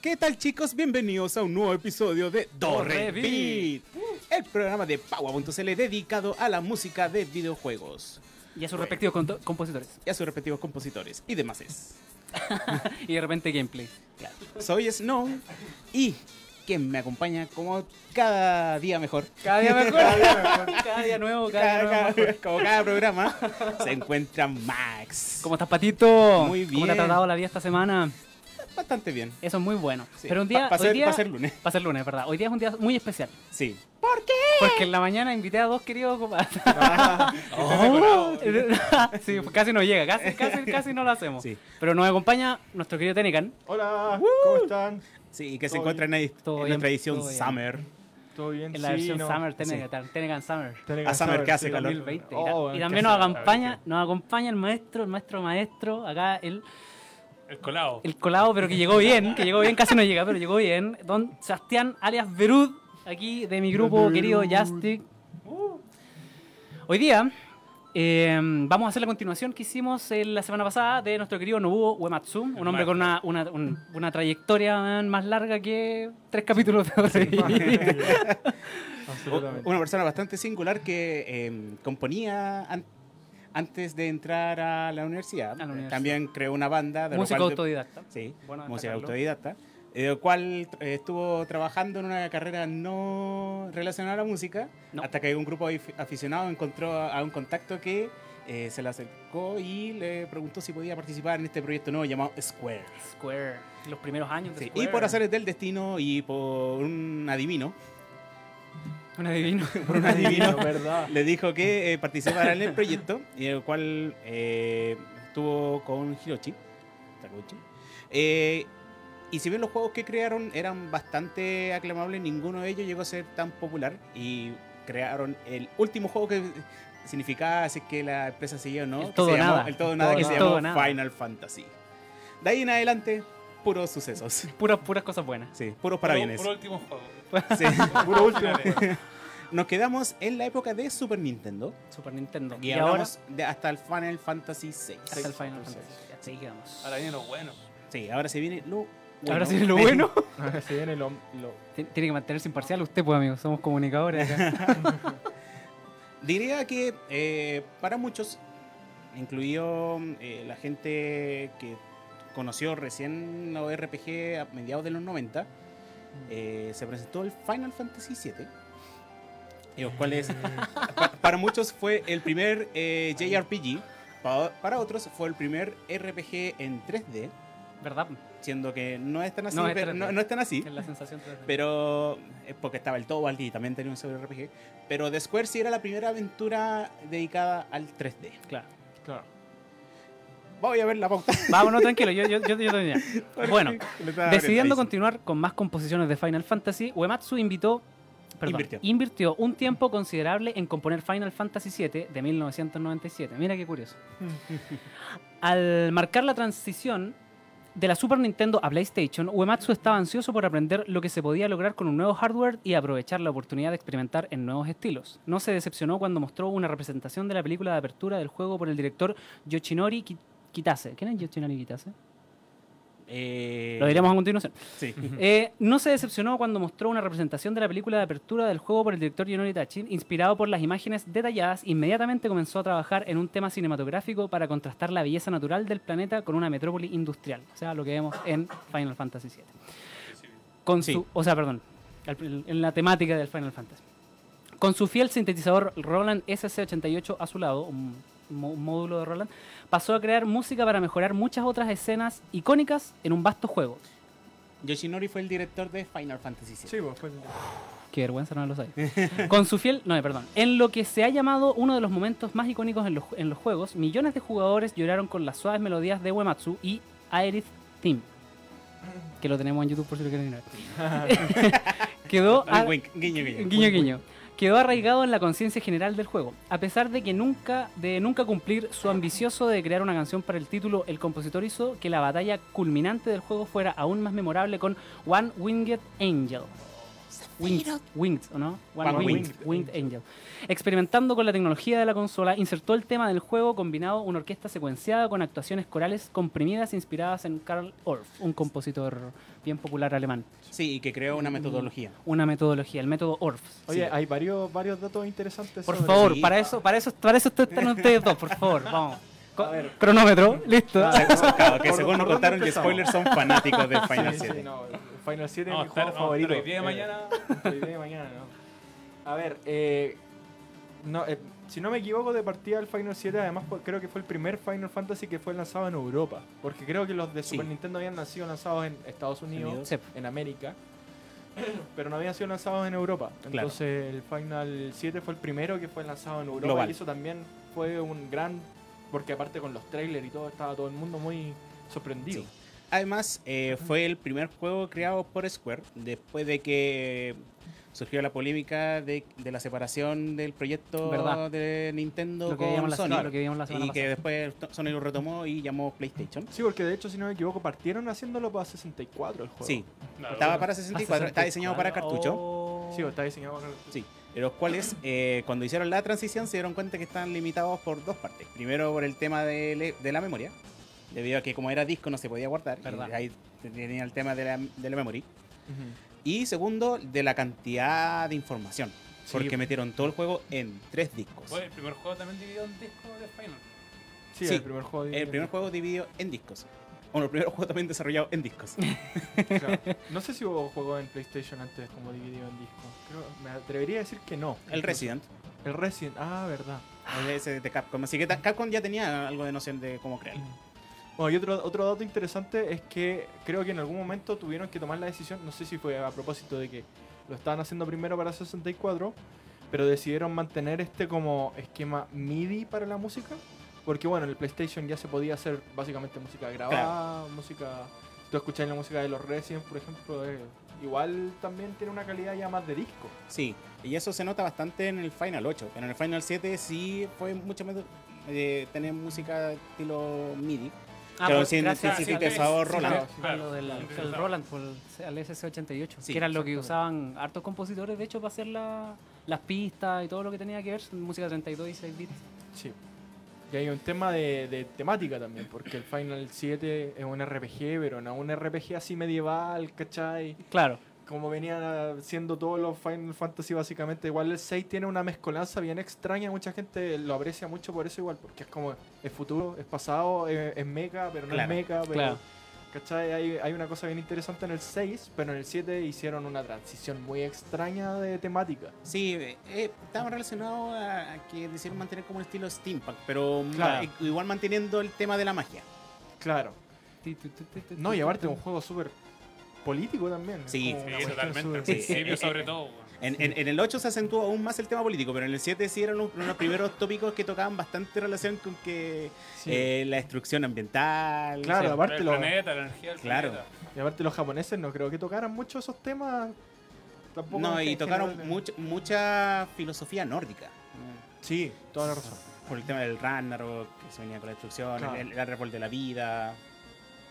¿Qué tal chicos? Bienvenidos a un nuevo episodio de Dorre Beat, el programa de Paua.cl dedicado a la música de videojuegos Y a sus respectivos conto- compositores. y a sus respectivos compositores y demás. es. y de repente gameplay. Claro. Soy Snow y quien me acompaña como cada día mejor. Cada día mejor. cada día nuevo, cada, día Cada- nuevo. cada- como cada programa se encuentra Max. ¿Cómo estás, Patito? Muy ¿Cómo te ha bien. tratado la vida esta semana? Bastante bien. Eso es muy bueno. Sí. Pero un día. Pa- pa ser- día- pa ser lunes. Pa' ser lunes, ¿verdad? Hoy día es un día muy especial. Sí. Porque en la mañana invité a dos queridos compadres. Oh. sí, pues casi no llega, casi, casi, casi no lo hacemos. Sí. Pero nos acompaña nuestro querido Tenecan. Hola, ¿cómo están? Sí, que se encuentra en, en nuestra edición todo bien. Summer. ¿Todo bien? En la Sí, versión no. Summer, Tenecan, Tenecan Summer. Tenecan A Summer, que hace sí, calor. 2020. Oh, y también nos acompaña, sí. nos acompaña el maestro, el maestro maestro, acá el, El colado. el colado, pero que llegó bien, que llegó bien, casi no llega, pero llegó bien. Don Sebastián alias Berud, aquí de mi grupo Berud. querido Justic. Hoy día eh, vamos a hacer la continuación que hicimos en la semana pasada de nuestro querido Nobuo Uematsu, un hombre con una, una, un- una trayectoria más larga que tres capítulos de. Absolutamente. Una persona bastante singular que eh, componía an- antes de entrar a la universidad. A la universidad. También creó una banda. De cual- autodidacta. Sí, Bueno música autodidacta. eh, El cual eh, estuvo trabajando en una carrera no relacionada a la música, No. hasta que un grupo de afi- aficionados encontró a a un contacto que eh, se le acercó y le preguntó si podía participar en este proyecto nuevo llamado Square. Square, los primeros años de Sí, Square. y por hacer del destino y por un adivino, Un adivino. por un adivino, ¿verdad? le dijo que eh, participara en el proyecto, y el cual eh, estuvo con Hiroshi. Takeuchi. Eh, y si bien los juegos que crearon eran bastante aclamables, ninguno de ellos llegó a ser tan popular. Y crearon el último juego que significaba si es que la empresa seguía o no. El que todo se o llamó- nada. El todo nada, todo que o se nada. llamó Todo o nada. Final Fantasy. De ahí en adelante, puros sucesos. Puras, puras cosas buenas. Sí, puros parabienes. Por, último juego. Sí. Puro último. Nos quedamos en la época de Super Nintendo. Super Nintendo. Y, Y, hablamos de hasta el Final Fantasy VI. ahora, hasta el Final Fantasy. Ya, seguimos. Ahora viene lo bueno. Sí, ahora se viene lo bueno. Ahora sí, lo bueno. Ahora se viene lo, lo- Tien- Tiene que mantenerse imparcial usted, pues, amigo. Somos comunicadores acá. Diría que eh, para muchos, incluido eh, la gente que conoció recién los RPG a mediados de los 90, eh, se presentó el Final Fantasy VII. Y los cuales pa- para muchos fue el primer eh, JRPG, pa- para otros fue el primer RPG en 3D, ¿Verdad? siendo que no es tan así, No es pero- 3D. no- no es tan así. Es la sensación. Pero es porque estaba el Tobal y también tenía un sobre RPG. Pero The Square sí era la primera aventura dedicada al 3D. Claro. Claro. Voy a ver la pauta. Vámonos, tranquilo. Yo, yo, yo, yo tenía. Bueno, decidiendo continuar con más composiciones de Final Fantasy, Uematsu invitó. Perdón, Invirtió. invirtió un tiempo considerable en componer Final Fantasy VII de 1997. Mira qué curioso. Al marcar la transición de la Super Nintendo a PlayStation, Uematsu estaba ansioso por aprender lo que se podía lograr con un nuevo hardware y aprovechar la oportunidad de experimentar en nuevos estilos. No se decepcionó cuando mostró una representación de la película de apertura del juego por el director Yoshinori Ki- Kitase. ¿Quién es Yoshinori Kitase? Eh, Lo diremos a continuación. Sí. Eh, no se decepcionó cuando mostró una representación de la película de apertura del juego por el director Yonori Tachin, inspirado por las imágenes detalladas, inmediatamente comenzó a trabajar en un tema cinematográfico para contrastar la belleza natural del planeta con una metrópoli industrial, o sea, lo que vemos en Final Fantasy VII. Con Sí. su, o sea, perdón, en la temática del Final Fantasy. Con su fiel sintetizador Roland SC88 a su lado, un módulo de Roland, pasó a crear música para mejorar muchas otras escenas icónicas en un vasto juego. Yoshinori fue el director de Final Fantasy VII. Sí, pues, pues, Qué vergüenza, no lo sabía. Con su fiel. No, perdón. En lo que se ha llamado uno de los momentos más icónicos en los, en los juegos, millones de jugadores lloraron con las suaves melodías de Uematsu y Aerith Theme. Que lo tenemos en YouTube por si lo quieren ir a ver. Quedó. A- guiño, guiño. Guiño, guiño. Quedó arraigado en la conciencia general del juego. A pesar de que nunca, de nunca cumplir su ambicioso de crear una canción para el título, el compositor hizo que la batalla culminante del juego fuera aún más memorable con One Winged Angel. Winged, Winged, ¿o no? One, One Winged, Winged Winged Angel. Experimentando con la tecnología de la consola, insertó el tema del juego combinado una orquesta secuenciada con actuaciones corales comprimidas inspiradas en Karl Orff, un compositor bien popular alemán. Sí, y que creó una metodología. Una metodología, el método Orff. Oye, Sí. hay varios, varios datos interesantes. Por sobre- favor, sí. para eso, para eso, para eso están ustedes dos, por favor, vamos. A ver. Cronómetro, listo. Ah, Claro, que ¿por- según nos contaron que spoilers son fanáticos del Final Sí, 7. sí, no, Final 7 No, es mi juego no, favorito. hoy día de Eh, mañana. Hoy día de mañana, no. A ver, eh, no, eh, si no me equivoco, de partida el Final 7, además fue- creo que fue el primer Final Fantasy que fue lanzado en Europa. Porque creo que los de Sí. Super Nintendo habían nacido lanzados en Estados Unidos. Sí. en América, pero no habían sido lanzados en Europa. Entonces el Final 7 fue el primero que fue lanzado en Europa Global. y eso también fue un gran... Porque aparte con los trailers y todo, estaba todo el mundo muy sorprendido. Sí. Además, eh, fue el primer juego creado por Square después de que surgió la polémica de, de la separación del proyecto Verdad. de Nintendo Lo que, con veíamos la, Sony. lo que la Y que pasada. después to- Sony lo retomó y llamó PlayStation. Sí, porque de hecho, si no me equivoco, partieron haciéndolo para 64 el juego. Sí, Claro. estaba para 64, está diseñado para cartucho. Oh. Sí, está diseñado para Sí, de los cuales eh, cuando hicieron la transición se dieron cuenta que están limitados por dos partes. Primero por el tema de, de la memoria, debido a que como era disco no se podía guardar. y ahí tenía el tema de la, de la memoria. Ujú. Y segundo, de la cantidad de información. Sí. Porque metieron todo el juego en tres discos. Fue el primer juego también dividido en disco de Final. Sí, Sí, el primer juego. de- El primer juego dividido en discos. Bueno, el primer juego también desarrollado en discos. Claro. No sé si hubo juegos en PlayStation antes como dividido en disco. Creo, me atrevería a decir que no. El Incluso. Resident. El Resident, ah, verdad. Ese de Capcom. Así que Capcom ya tenía algo de noción de cómo crearlo. Bueno, y otro, otro dato interesante es que creo que en algún momento tuvieron que tomar la decisión, no sé si fue a propósito de que lo estaban haciendo primero para 64, pero decidieron mantener este como esquema MIDI para la música, porque bueno, en el PlayStation ya se podía hacer básicamente música grabada, música... Si tú escuchas la música de los Resident, por ejemplo, igual también tiene una calidad ya más de disco. Sí, y eso se nota bastante en el Final 8. Pero en el Final 7 sí fue mucho más eh, tener música estilo MIDI. Ah, Claro, pues, sin- gracias sin sintetizador sí, Roland. claro, Claro, lo del sí, el. Roland, por el, al SC88, Sí, que era lo que usaban hartos compositores, de hecho, para hacer la- las pistas y todo lo que tenía que ver, música 32 y 6 bits. Sí. Y hay un tema de, de temática también, porque el Final 7 es un RPG, pero no un RPG así medieval, ¿cachai? Claro, Como venían siendo todos los Final Fantasy básicamente, igual el 6 tiene una mezcolanza bien extraña, mucha gente lo aprecia mucho por eso igual, porque es como, es futuro, es pasado, es, es mecha, pero no Claro, es mecha, pero... claro. ¿Cachai? Hay, hay una cosa bien interesante en el 6, pero en el 7 hicieron una transición muy extraña de temática. Sí, eh, eh, estaba relacionado a, a que decidieron mantener como un estilo steampunk, pero Claro. eh, igual manteniendo el tema de la magia. Claro. No, y aparte un juego súper político también. Sí. totalmente. Al principio, Eh, sobre eh, todo. En, en- en el 8 se acentuó aún más el tema político, pero en el 7 sí eran los, los primeros tópicos que tocaban bastante relación con que Sí. eh, la destrucción ambiental. Claro, sí. aparte el lo- planeta, la energía del Claro. planeta. Y aparte los japoneses no creo que tocaran mucho esos temas. Tampoco No, y tocaron general. mucha, mucha filosofía nórdica. Sí, toda la razón. Por el tema del Ragnarok, que se venía con la destrucción, Claro. el, el árbol de la vida.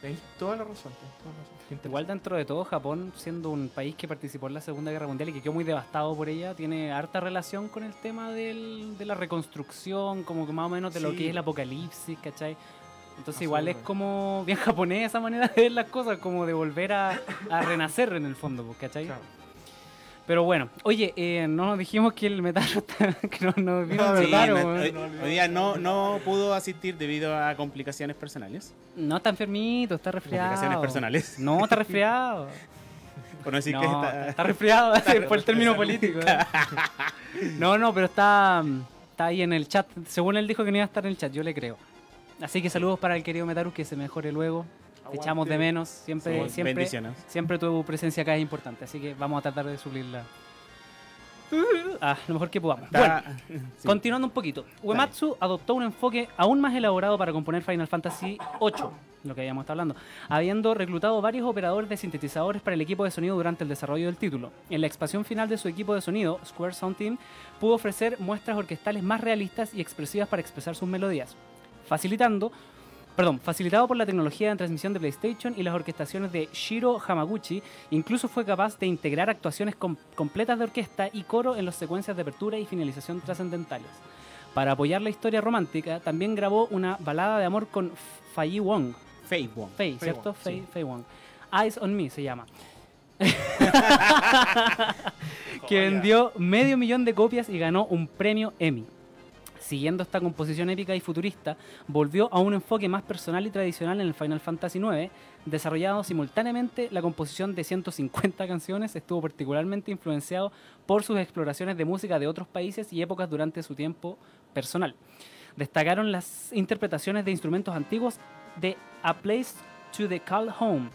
Tenéis toda la razón. toda la. Igual dentro de todo, Japón, siendo un país que participó en la Segunda Guerra Mundial y que quedó muy devastado por ella, tiene harta relación con el tema del- de la reconstrucción, como que más o menos de lo que es el apocalipsis, ¿cachai? Entonces igual es como bien japonés esa manera de ver las cosas, como de volver a, a renacer en el fondo, pues, ¿cachai? Claro. Pero bueno, oye, eh, no nos dijimos que el metal que no nos vino Sí, no- hoy, no hoy día no, no pudo asistir debido a complicaciones personales. No está enfermito, está resfriado. Complicaciones personales. No, está resfriado. Por no decir no, que está... está... resfriado por el término político. ¿eh? No, no, pero está, está ahí en el chat. Según él dijo que no iba a estar en el chat, yo le creo. Así que saludos para el querido Metaru, que se mejore luego. Te echamos de menos. Siempre, siempre, bendiciones. siempre tu presencia acá es importante. Así que vamos a tratar de suplirla. Ah, lo mejor que podamos. Bueno, sí. Continuando un poquito, Uematsu adoptó un enfoque aún más elaborado para componer Final Fantasy VIII, lo que habíamos estado hablando, habiendo reclutado varios operadores de sintetizadores para el equipo de sonido durante el desarrollo del título. En la expansión final de su equipo de sonido, Square Sound Team pudo ofrecer muestras orquestales más realistas y expresivas para expresar sus melodías, facilitando perdón, facilitado por la tecnología de transmisión de PlayStation y las orquestaciones de Shiro Hamaguchi, incluso fue capaz de integrar actuaciones com- completas de orquesta y coro en las secuencias de apertura y finalización trascendentales. Para apoyar la historia romántica, también grabó una balada de amor con Fei Wong, Fei Wong. Fei, Fei ¿cierto? Wong, Fei, sí. Fei Wong. Eyes on Me se llama. que vendió medio millón de copias y ganó un premio Emmy. Siguiendo esta composición épica y futurista, volvió a un enfoque más personal y tradicional en el Final Fantasy IX, desarrollado simultáneamente la composición de 150 canciones, estuvo particularmente influenciado por sus exploraciones de música de otros países y épocas durante su tiempo personal. Destacaron las interpretaciones de instrumentos antiguos de A Place to the Call Home,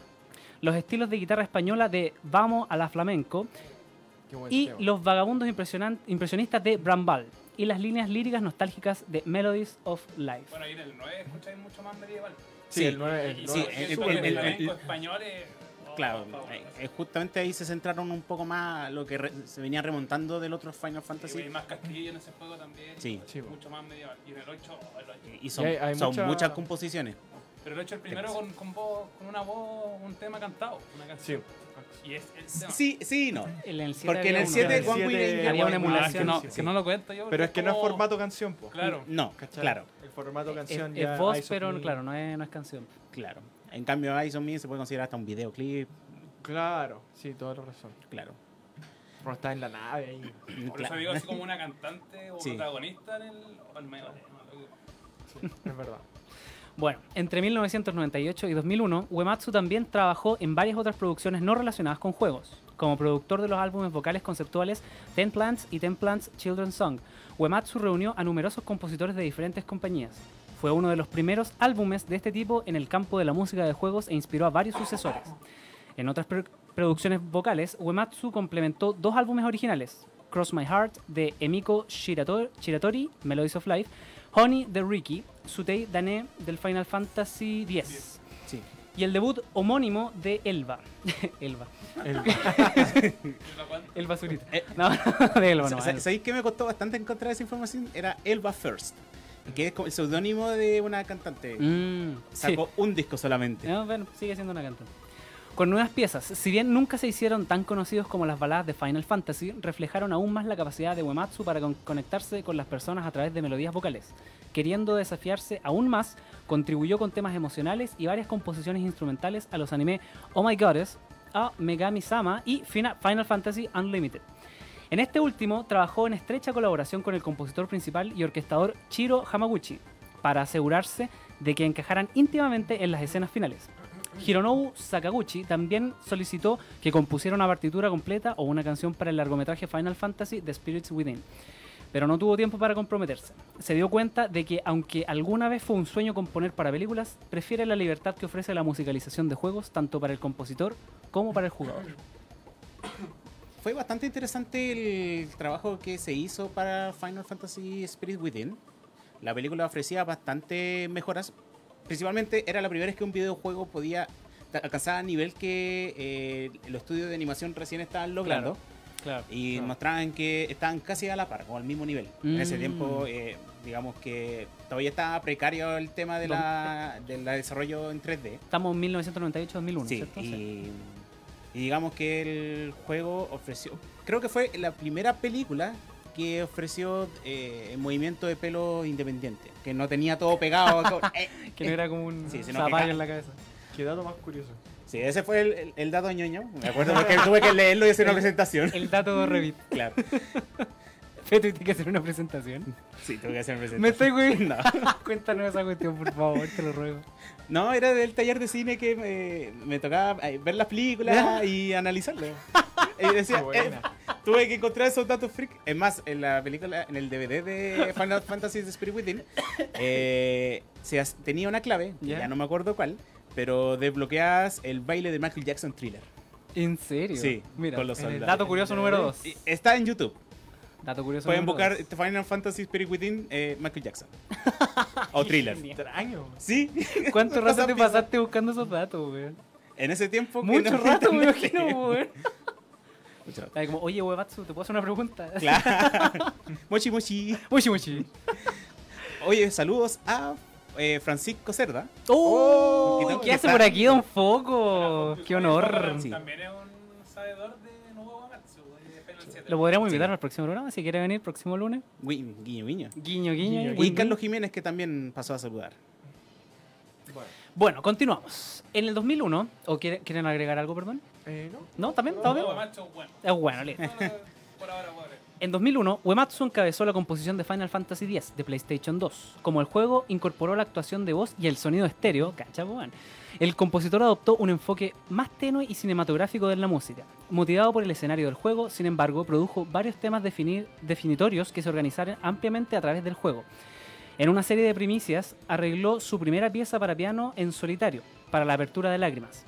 los estilos de guitarra española de Vamos a la Flamenco y tema. los vagabundos impresionistas de Brambal y las líneas líricas nostálgicas de Melodies of Life. Bueno, ahí en el 9 escucháis mucho más medieval. Sí, Sí, el 9 el Y sí, nueve sí, es el- súper el- español es... oh, Claro, eh, eh, justamente ahí se centraron un poco más lo que re- se venía remontando del otro Final Fantasy. hay más castillo en ese juego también. Sí. Mucho más medieval. Y en el 8, oh, el 8. Y son, Y hay- hay son mucha- muchas composiciones. Pero el 8 el primero con, con, voz, con una voz, un tema cantado. Una Sí. canción. Y es el tema. Sí, sí y no. En el 7 Porque en el uno. 7 el One siete- Way Ranger- Había una emulación, que no, sí. que no lo cuento yo. Pero es que no es formato canción, po. Claro. No, ¿Cachai? claro, El formato Es, canción es ya. voz, Eyes of pero Me. claro, no es, no es canción. claro. En cambio, Eyes on Me se puede considerar hasta un videoclip. Claro, sí, toda la razón. Claro. Pero está en la nave ahí. Por Claro. eso digo así como una cantante o Sí. protagonista en el. o el medio- Sí, es verdad. Bueno, entre 1998 y 2001, Uematsu también trabajó en varias otras producciones no relacionadas con juegos. Como productor de los álbumes vocales conceptuales Ten Plants y Ten Plants Children's Song, Uematsu reunió a numerosos compositores de diferentes compañías. Fue uno de los primeros álbumes de este tipo en el campo de la música de juegos e inspiró a varios sucesores. En otras pro- producciones vocales, Uematsu complementó dos álbumes originales, Cross My Heart de Emiko Shirato- Shiratori, Melodies of Life, Honey de Ricky, Sutei Dane del Final Fantasy X. Sí. Y el debut homónimo de Elba. Elba. El- Elba Zurita. Eh, No, de Elba no. Sa- ¿Sabéis que me costó bastante encontrar esa información? Era Elba First, que es como el seudónimo de una cantante. Mm, sí. Sacó un disco solamente. No, bueno, sigue siendo una cantante. Con nuevas piezas, si bien nunca se hicieron tan conocidos como las baladas de Final Fantasy, reflejaron aún más la capacidad de Uematsu para con- conectarse con las personas a través de melodías vocales. Queriendo desafiarse aún más, contribuyó con temas emocionales y varias composiciones instrumentales a los anime Oh My Goddess, a Megami Sama y Fina- Final Fantasy Unlimited. En este último, trabajó en estrecha colaboración con el compositor principal y orquestador Chiro Hamaguchi, para asegurarse de que encajaran íntimamente en las escenas finales. Hironobu Sakaguchi también solicitó que compusiera una partitura completa o una canción para el largometraje Final Fantasy The Spirits Within, pero no tuvo tiempo para comprometerse. Se dio cuenta de que, aunque alguna vez fue un sueño componer para películas, prefiere la libertad que ofrece la musicalización de juegos tanto para el compositor como para el jugador. Fue bastante interesante el trabajo que se hizo para Final Fantasy Spirit Within. La película ofrecía bastante mejoras. Principalmente era la primera vez que un videojuego podía alcanzar el nivel que eh, los estudios de animación recién estaban logrando. Claro. Y Claro. mostraban que estaban casi a la par, o al mismo nivel. En ese Mm. tiempo, eh, digamos que todavía estaba precario el tema de la, del desarrollo en 3D. Estamos en 1998-2001, Sí, ¿cierto? y, y digamos que el juego ofreció, creo que fue la primera película que ofreció eh, el movimiento de pelo independiente, que no tenía todo pegado. eh, Que no era como un Sí, zapallo en la cabeza. Qué dato más curioso. Sí, ese fue el, el- el dato ñoño, me acuerdo porque tuve que leerlo y hacer una presentación. El dato de Revit. Claro, Feto, tiene que hacer una presentación. sí, tuve que hacer una Me presentación. estoy güey. Cuéntanos esa cuestión, por favor, te lo ruego. No, era del taller de cine que me, me tocaba eh, ver las películas y analizarlas. Y decía, eh, tuve que encontrar esos datos freak. Es más, en la película, en el DVD de Final Fantasy The Spirit Within, eh, se has- tenía una clave, ya no me acuerdo cuál, pero desbloqueas el baile de Michael Jackson Thriller. ¿En serio? Sí, Mira, con los en el soldados. dato curioso número 2. Y Está en YouTube. Dato curioso Pueden buscar dos. Final Fantasy Spirit Within eh, Michael Jackson. o Thriller. Extraño. Sí, ¿Cuánto rato te pasaste buscando esos datos, weón? en ese tiempo. que Mucho no- rato, me imagino, weón. Mucho rato. Ay, como, oye, Webatsu, ¿te puedo hacer una pregunta? Claro. mochi mochi. Muchi, muchi. Oye, saludos a eh, Francisco Cerda. ¡Oh! ¿Qué hace por aquí, Don Foco? ¡Qué honor! Sí. También es un sabedor de nuevo Amatsu, de Final 7. Lo podríamos Sí. invitar al próximo programa si quiere venir próximo lunes. Gui- Guiño, guiño. Guiño, guiño. Guiño, Y Carlos Jiménez, que también pasó a saludar. Bueno, Bueno, continuamos. En el 2001, ¿o quiere- quieren agregar algo, perdón? eh, ¿no? ¿No? ¿También? ¿Todo bien? Bueno. Es bueno, listo. Por ahora, pobre. En 2001, Uematsu encabezó la composición de Final Fantasy X de PlayStation 2. Como el juego incorporó la actuación de voz y el sonido estéreo, weón, el compositor adoptó un enfoque más tenue y cinematográfico de la música. Motivado por el escenario del juego, sin embargo, produjo varios temas definir- definitorios que se organizaron ampliamente a través del juego. En una serie de primicias, arregló su primera pieza para piano en solitario, para la apertura de lágrimas.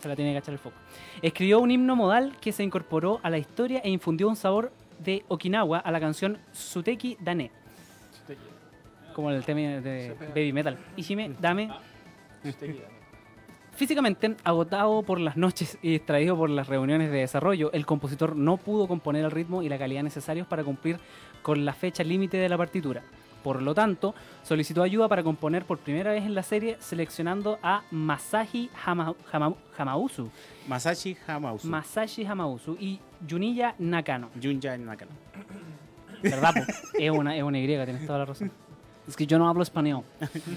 Se la tiene que echar el foco. Escribió un himno modal que se incorporó a la historia e infundió un sabor de Okinawa a la canción Suteki Dane, como el tema de. Baby Metal. Ishime, dame. Físicamente agotado por las noches y distraído por las reuniones de desarrollo, el compositor no pudo componer el ritmo y la calidad necesarios para cumplir con la fecha límite de la partitura. Por lo tanto, solicitó ayuda para componer por primera vez en la serie, seleccionando a Masashi Hama- Hama- Hamauzu, Masashi Hamauzu. Masashi Hamauzu y Juniya Nakano. Junya Nakano. ¿Verdad? po? es, una, es una Y, tienes toda la razón. Es que yo no hablo español.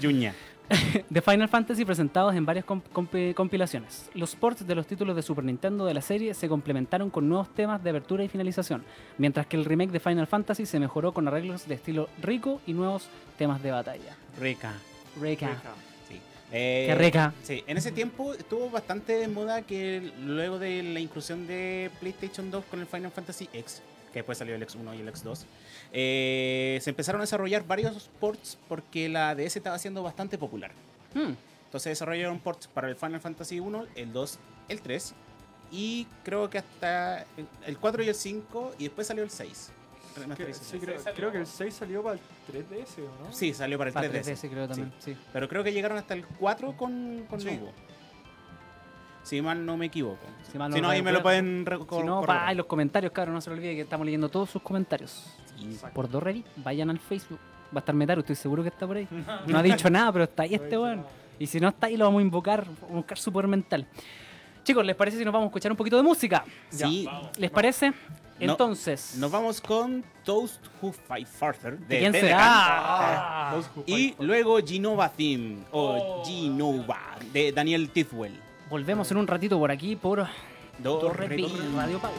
Junya. de Final Fantasy presentados en varias comp- compi- compilaciones. Los ports de los títulos de Super Nintendo de la serie se complementaron con nuevos temas de apertura y finalización, mientras que el remake de Final Fantasy se mejoró con arreglos de estilo rico y nuevos temas de batalla. Reca. Reca. Sí. Eh, Qué reca. Sí, en ese tiempo estuvo bastante de moda que luego de la inclusión de PlayStation 2 con el Final Fantasy X, que después salió el X1 y el X2, eh, se empezaron a desarrollar varios ports porque la DS estaba siendo bastante popular. Hmm. Entonces desarrollaron ports para el Final Fantasy 1, el 2, el 3 y creo que hasta el- el 4 y el 5 y después salió el 6. Que- sí, creo, creo que el 6 salió para el 3DS, ¿o no? Sí, salió para el Para 3DS. 3DS creo también, sí. Pero creo que llegaron hasta el 4 con, con Sí. Nubo. Si mal no me equivoco. Si mal no si no, ahí me lo pueden Si no, pa, en los comentarios, claro, no se lo olvide que estamos leyendo todos sus comentarios. Exacto. Por dos Reddit, vayan al Facebook. Va a estar Metaru, estoy seguro que está por ahí. No ha dicho nada, pero está ahí este weón. Y si no está ahí, lo vamos a invocar, vamos a buscar su poder mental. Chicos, ¿les parece si nos vamos a escuchar un poquito de música? Sí, ¿Les parece? No, Entonces, nos vamos con Toast Who Fight Farther. ¿de quién será? Y luego Genova Theme o Oh. Genova de Daniel Tithwell. Volvemos en un ratito por aquí por Torre re, Pi. Radio Pau.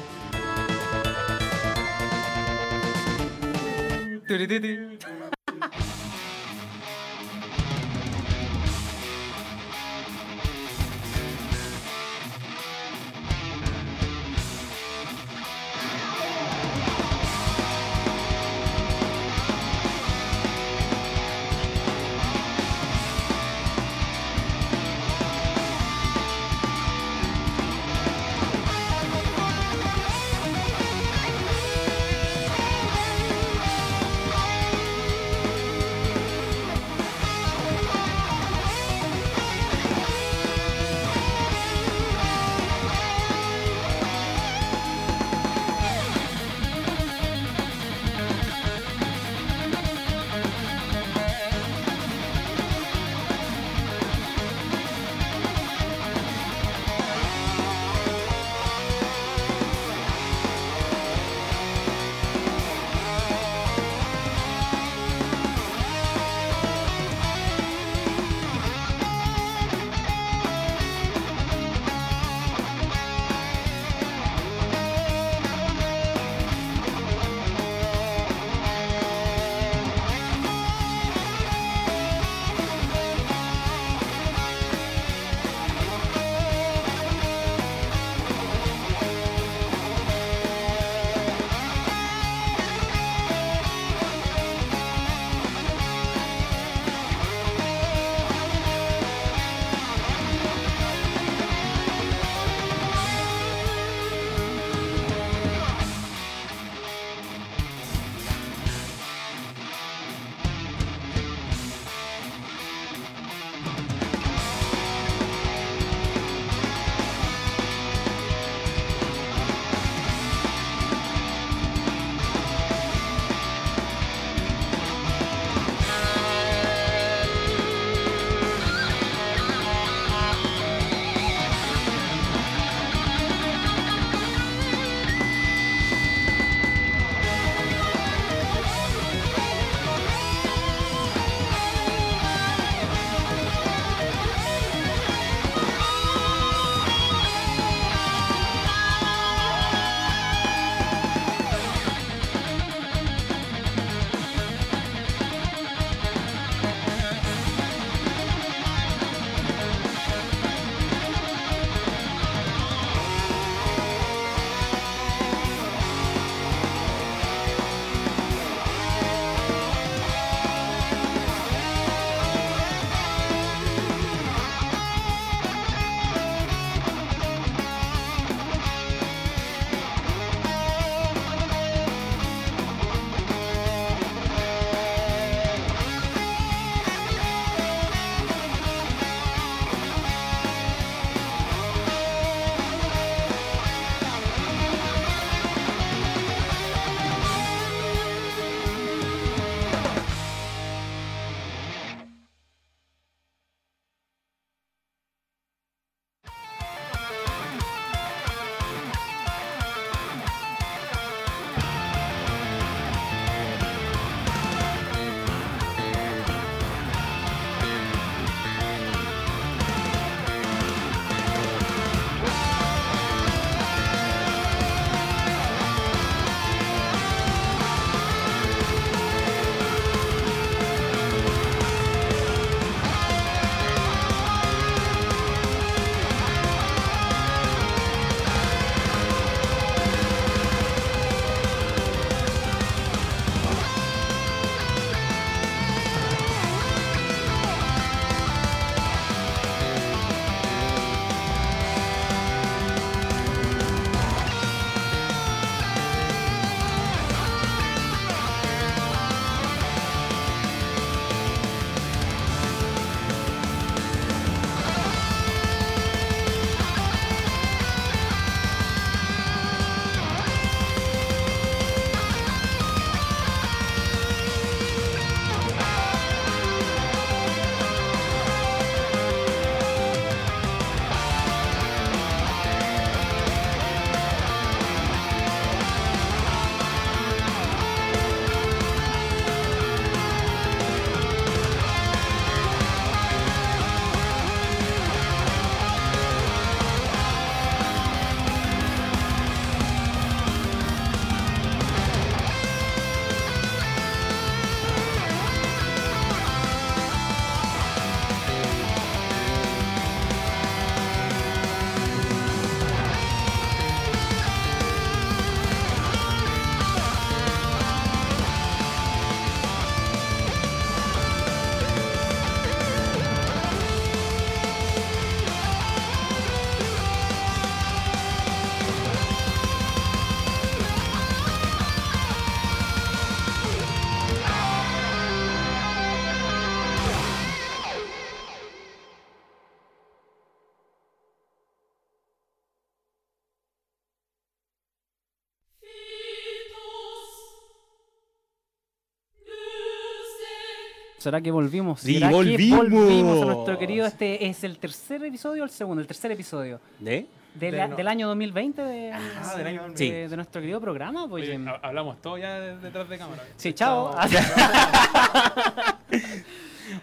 ¿Será que volvimos? Sí, ¿Será que volvimos. volvimos a nuestro querido? Este es el tercer episodio o el segundo, el tercer episodio ¿De? de De la- no- del año 2020 de, Ah, del año de- 2020. de nuestro querido programa. Pues, Oye, hablamos todo ya de- detrás de cámara. sí, chao.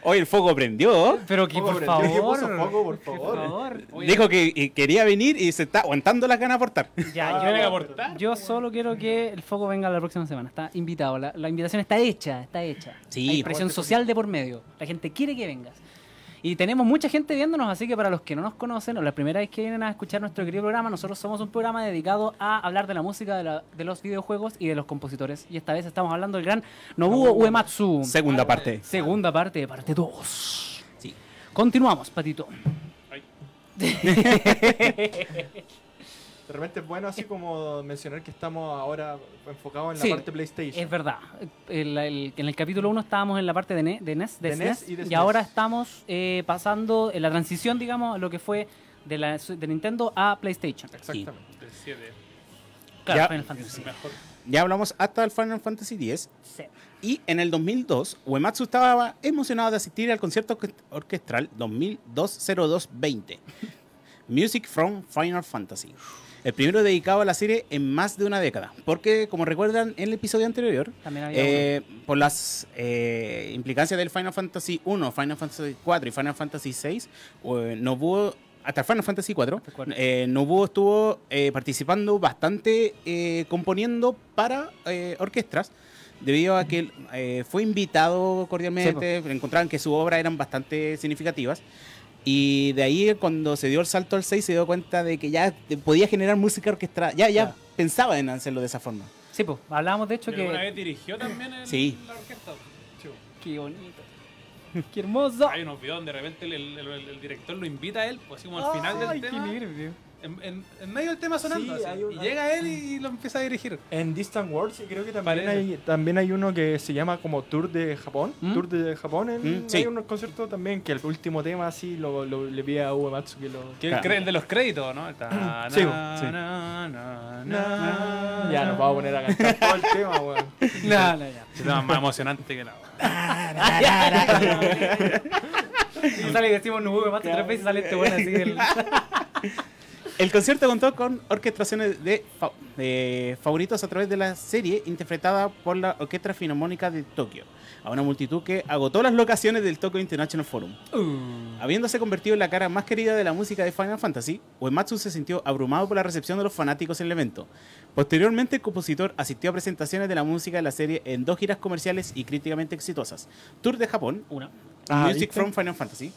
Hoy el foco prendió. Pero que por prendió, ¿qué favor. foco, por por favor? Oye, Dijo que quería venir y se está aguantando las ganas de aportar. Ya, Ah, yo, aportar. yo solo quiero que el foco venga la próxima semana. Está invitado. La, la invitación está hecha, está hecha. Sí. Hay presión social de por medio. La gente quiere que vengas. Y tenemos mucha gente viéndonos, así que para los que no nos conocen o la primera vez que vienen a escuchar nuestro querido programa, nosotros somos un programa dedicado a hablar de la música, de, la- de los videojuegos y de los compositores. Y esta vez estamos hablando del gran Nobuo Uematsu. Segunda parte. Segunda parte, parte 2. Sí. Continuamos, Patito. Ay. De repente es bueno así como mencionar que estamos ahora enfocados en la Sí, parte PlayStation. Es verdad. El- el- en el capítulo 1 estábamos en la parte de, Ne- de NES, de De SNES, NES y de y SNES. ahora estamos eh, pasando en la transición, digamos, a lo que fue de, la, de Nintendo a PlayStation. Exactamente. Del 7. Claro, Ya. Final Fantasy. Ya hablamos hasta el Final Fantasy X. Sí. Y en el 2002, Uematsu estaba emocionado de asistir al concierto orque- orquestral 2002-0220. Music from Final Fantasy. El primero dedicado a la serie en más de una década. Porque, como recuerdan en el episodio anterior, eh, por las eh, implicancias del Final Fantasy 1, Final Fantasy 4 y Final Fantasy 6, Nobuo, hasta Final Fantasy 4, Hasta el cuatro. eh, Nobuo estuvo eh, participando bastante eh, componiendo para eh, orquestas, debido a que eh, fue invitado cordialmente, encontraban que sus obras eran bastante significativas. Y de ahí cuando se dio el salto al 6 se dio cuenta de que ya podía generar música orquestada, ya, ya pensaba en hacerlo de esa forma. Sí, pues, hablábamos de hecho ¿Y ¿Alguna que... vez dirigió también el, Sí. la orquesta? Qué bonito. Qué hermoso. Hay unos videos donde de repente el, el- el- el director lo invita a él, pues así como al final Ay, del qué tema. nervio. En, en- en medio del tema sonando. Sí, así, hay un- y llega él y lo empieza a dirigir. En Distant Worlds creo que también hay, también hay uno que se llama como Tour de Japón. ¿Mm? Tour de Japón. En, Mm, sí. Hay unos conciertos también que el último tema así lo, lo- le pide a Uematsu que lo... Que el, Claro. cre- el de los créditos, ¿no? Ta- Sí, na- sí. na- na- Na- na- Ya nos vamos a poner a cantar todo el tema, weón. No, no, ya. Es más emocionante que nada. Y sale y decimos más tres veces y sale este bueno así del... El concierto contó con orquestaciones de, fa- de favoritos a través de la serie interpretada por la Orquesta Filarmónica de Tokio, a una multitud que agotó las locaciones del Tokyo International Forum. Habiéndose convertido en la cara más querida de la música de Final Fantasy, Uematsu se sintió abrumado por la recepción de los fanáticos en el evento. Posteriormente, el compositor asistió a presentaciones de la música de la serie en dos giras comerciales y críticamente exitosas. Tour de Japón, Una. Ah, Music ¿viste? from Final Fantasy.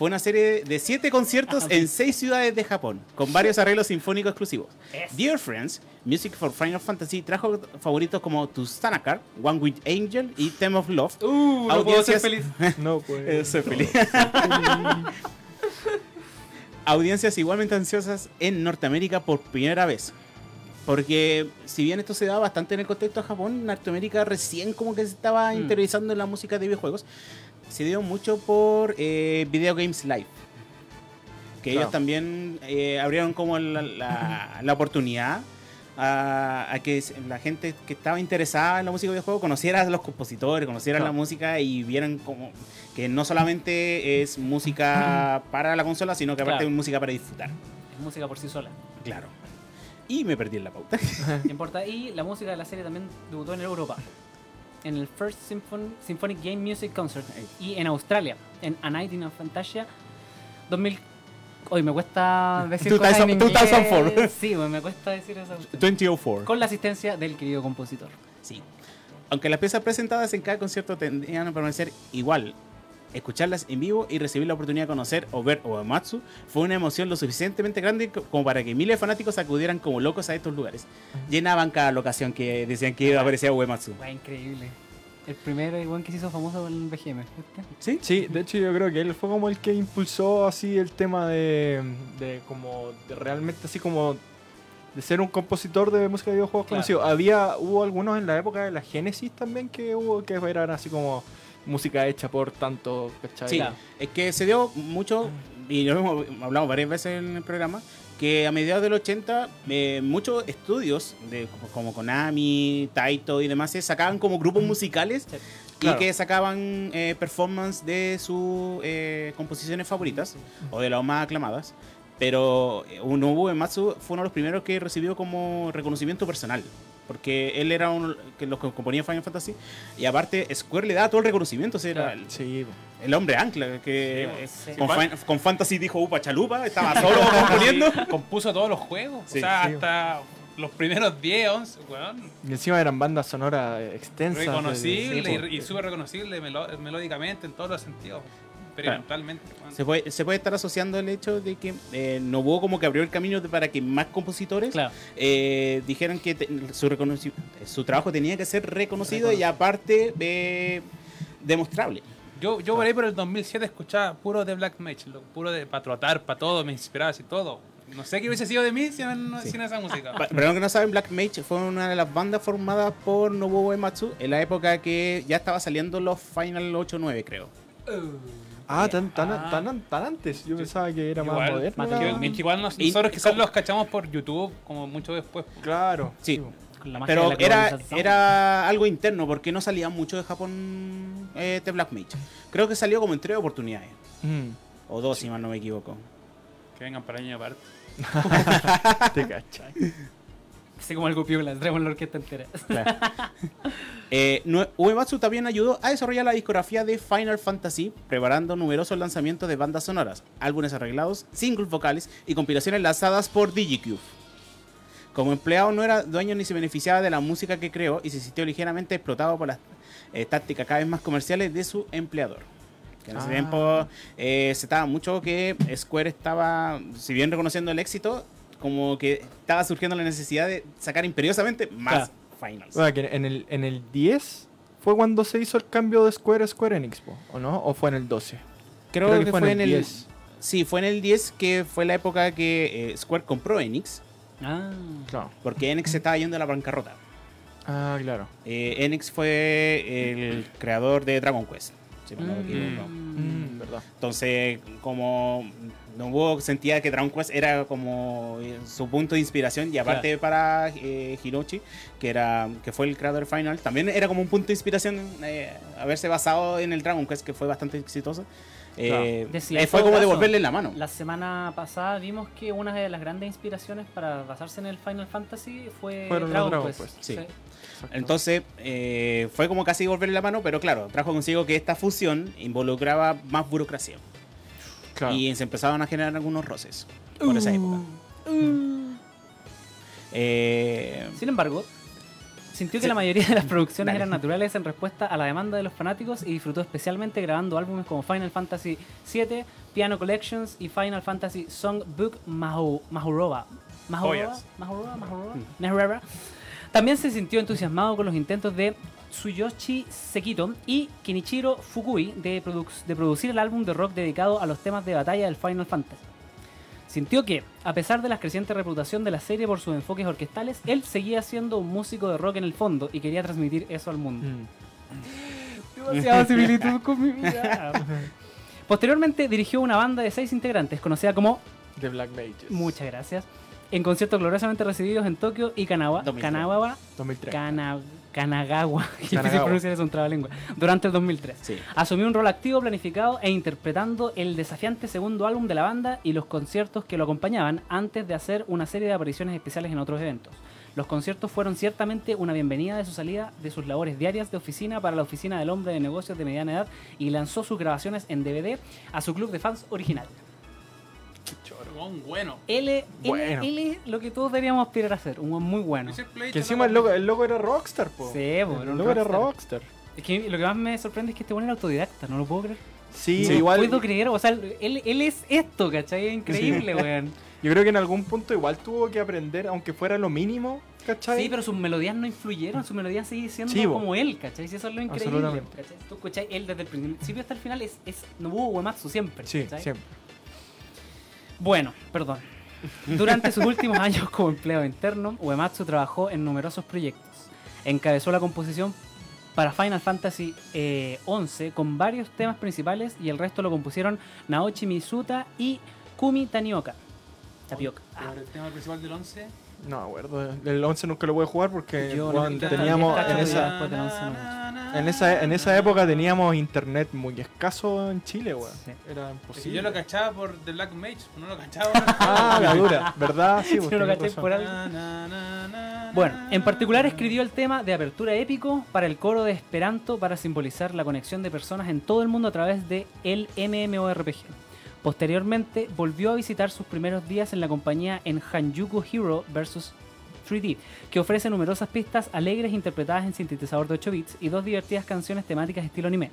Fue una serie de siete conciertos en seis ciudades de Japón, con varios arreglos sinfónicos exclusivos. Dear Friends, Music for Final Fantasy trajo favoritos como To Stanakar, One with Angel y Theme of Love. Uh, no puedo ser Audiencias- feliz. No, pues. Eh, soy feliz. Audiencias igualmente ansiosas en Norteamérica por primera vez. Porque si bien esto se da bastante en el contexto de Japón, Norteamérica recién como que se estaba Mm. interiorizando en la música de videojuegos, se dio mucho por eh, Video Games Live. Que Claro. ellos también eh, abrieron como la, la- la oportunidad a, a que la gente que estaba interesada en la música de videojuegos conociera a los compositores, conociera Claro. la música y vieran como que no solamente es música para la consola, sino que aparte Claro. es música para disfrutar. Es música por sí sola. Claro. Y me perdí en la pauta. No importa. Y la música de la serie también debutó en Europa. En el First Symphon- Symphonic Game Music Concert. Y en Australia. En A Night in a Fantasia 2000. Hoy me cuesta decir cosas en 2000- 2004. inglés. Sí, me cuesta decir eso. 2004. Con la asistencia del querido compositor. Sí. Aunque las piezas presentadas en cada concierto tendrían a permanecer igual, escucharlas en vivo y recibir la oportunidad de conocer o ver Oematsu fue una emoción lo suficientemente grande co- como para que miles de fanáticos acudieran como locos a estos lugares. Llenaban cada locación que decían que aparecía Uematsu. Fue increíble. El primero igual que se hizo famoso con el BGM. ¿Sí? Sí, de hecho yo creo que él fue como el que impulsó así el tema de, de como de realmente así como de ser un compositor de música de videojuegos Claro. conocido. Había hubo algunos en la época de la Genesis también que hubo que eran así como música hecha por tanto, ¿cachai? Sí, es que se dio mucho, y lo hemos hablado varias veces en el programa, que a mediados del 80 eh, muchos estudios de, como Konami, Taito y demás se sacaban como grupos musicales Claro. y que sacaban eh, performance de sus eh, composiciones favoritas o de las más aclamadas. Pero eh, Nobuo Uematsu fue uno de los primeros que recibió como reconocimiento personal. Porque él era uno que los que componía Final Fantasy. Y aparte, Square le daba todo el reconocimiento. o sea, era el, Sí, el hombre ancla. Que eh, Sí. con, Fin- con Fantasy dijo Upa Chalupa. Estaba solo componiendo. Compuso todos los juegos. Sí. o sea, Sí. hasta los primeros 10, 11, weón. y encima eran bandas sonoras extensas. Reconocible de- y, y súper reconocible melo- melódicamente en todos los sentidos. Experimentalmente. weón. Se puede, se puede estar asociando el hecho de que eh, Nobuo como que abrió el camino de- para que más compositores Claro. eh, dijeran que te- su, reconoci- su trabajo tenía que ser reconocido y aparte eh, demostrable. Yo, yo por ahí por el 2007 escuchaba puro de Black Mage, lo- puro de para trotar, para todo, me inspiraba así todo. No sé qué hubiese sido de mí sin, Sí. sin esa música. Para los que no saben, Black Mage fue una de las bandas formadas por Nobuo Uematsu en la época que ya estaba saliendo los Final 8-9, creo. Ah, tan, tan, Ah. tan, tan antes. Yo pensaba que era más Igual, moderno. más la- que- igual nos- nosotros quizás los cachamos por YouTube, como mucho después. Claro. Sí. La Pero de la era, era algo interno porque no salía mucho de Japón eh, de Black Mage. Creo que salió como en tres oportunidades. Mm, O dos, si mal no me equivoco. Que vengan para el año aparte. te cachai. Así como algo piola, traemos la orquesta entera. Eh, Nue- Uematsu también ayudó a desarrollar la discografía de Final Fantasy, preparando numerosos lanzamientos de bandas sonoras, álbumes arreglados, singles vocales y compilaciones lanzadas por DigiCube. Como empleado no era dueño ni se beneficiaba de la música que creó y se sintió ligeramente explotado por las eh, tácticas cada vez más comerciales de su empleador. Que en ese Ah. tiempo eh, se estaba mucho que Square estaba, si bien reconociendo el éxito, como que estaba surgiendo la necesidad de sacar imperiosamente más finals. Bueno, que en el, en el 10 fue cuando se hizo el cambio de Square a Square Enix, ¿o no? ¿O fue en el 12? Creo, que, fue, en el 10. Sí, fue en el 10 que fue la época que eh, Square compró Enix, Ah. Claro. porque Enix se estaba yendo a la bancarrota. Ah, claro. Eh, Enix fue el creador de Dragon Quest, si no me Mm. equivoco. Mm. Entonces, como Nobuo sentía que Dragon Quest era como eh, su punto de inspiración y aparte para eh, Hiroshi, que era que fue el creador Final, también era como un punto de inspiración eh, haberse basado en el Dragon Quest que fue bastante exitoso. Eh, Decía, eh, fue como caso, devolverle la mano. La semana pasada vimos que una de las grandes inspiraciones para basarse en el Final Fantasy fue los Dragon, Dragon Quest. Quest, sí. Exacto. Entonces, eh, fue como casi devolverle la mano, pero claro, trajo consigo que esta fusión involucraba más burocracia. Claro. Y se empezaban a generar algunos roces por esa época. Eh, Sin embargo, sintió que la mayoría de las producciones Dale. eran naturales en respuesta a la demanda de los fanáticos y disfrutó especialmente grabando álbumes como Final Fantasy VII, Piano Collections y Final Fantasy Songbook Mahoroba, Mm. Mahoroba. También se sintió entusiasmado con los intentos de Tsuyoshi Sekito y Kenichiro Fukui de, produc- de producir el álbum de rock dedicado a los temas de batalla del Final Fantasy. Sintió que, a pesar de la creciente reputación de la serie por sus enfoques orquestales, él seguía siendo un músico de rock en el fondo y quería transmitir eso al mundo. Mm. Demasiada similitud con mi vida. Posteriormente dirigió una banda de seis integrantes, conocida como De Black Mages. Muchas gracias, en conciertos gloriosamente recibidos en Tokio y Kanagawa, 2003. Kanagawa, 2003. Kana- Kanagawa, Kanagawa. pronunciar eso, un trabalengua, durante el 2003. sí. Asumió un rol activo, planificado e interpretando el desafiante segundo álbum de la banda y los conciertos que lo acompañaban antes de hacer una serie de apariciones especiales en otros eventos. Los conciertos fueron ciertamente una bienvenida de su salida de sus labores diarias de oficina para la oficina del hombre de negocios de mediana edad y lanzó sus grabaciones en DVD a su club de fans original. Chorón, bueno. Él, es- Bueno. él es lo que todos deberíamos aspirar a hacer, un weón muy bueno. Que encima el logo, el logo era Rockstar, po. Sí, po, el un logo era rockstar. Es que lo que más me sorprende es que este weón era autodidacta, no lo puedo creer. Sí, no igual. puedo creer, o sea, él, él es esto, ¿cachai? Es increíble, weón. Yo creo que en algún punto igual tuvo que aprender, aunque fuera lo mínimo, ¿cachai? Sí, pero sus melodías no influyeron, sus melodías siguen siendo Sí, como él, ¿cachai? Si eso es lo increíble. Absolutamente. ¿cachai? Tú él desde el principio hasta el final es, es Nobuo Uematsu siempre. Sí, ¿cachai? siempre. Bueno, perdón. Durante sus últimos años como empleado interno, Uematsu trabajó en numerosos proyectos. Encabezó la composición para Final Fantasy eh, XI con varios temas principales y el resto lo compusieron Naochi Mizuta y Kumi Tanioka. Tapioca. Ah, el tema principal del 11. No, me acuerdo. El 11 nunca lo voy a jugar porque Yo weón, no- teníamos en esa. después del 11 no En esa, en esa época teníamos internet muy escaso en Chile, weón. Sí. Era imposible. yo lo cachaba por The Black Mage, no lo cachaba. Ah, la dura, ¿verdad? Sí, Si pues, no lo caché por algo. Bueno, en particular escribió el tema de apertura épico para el coro de Esperanto para simbolizar la conexión de personas en todo el mundo a través de el MMORPG. Posteriormente volvió a visitar sus primeros días en la compañía en Hanjuku Hero vs 3D, que ofrece numerosas pistas alegres interpretadas en sintetizador de 8 bits y dos divertidas canciones temáticas estilo anime.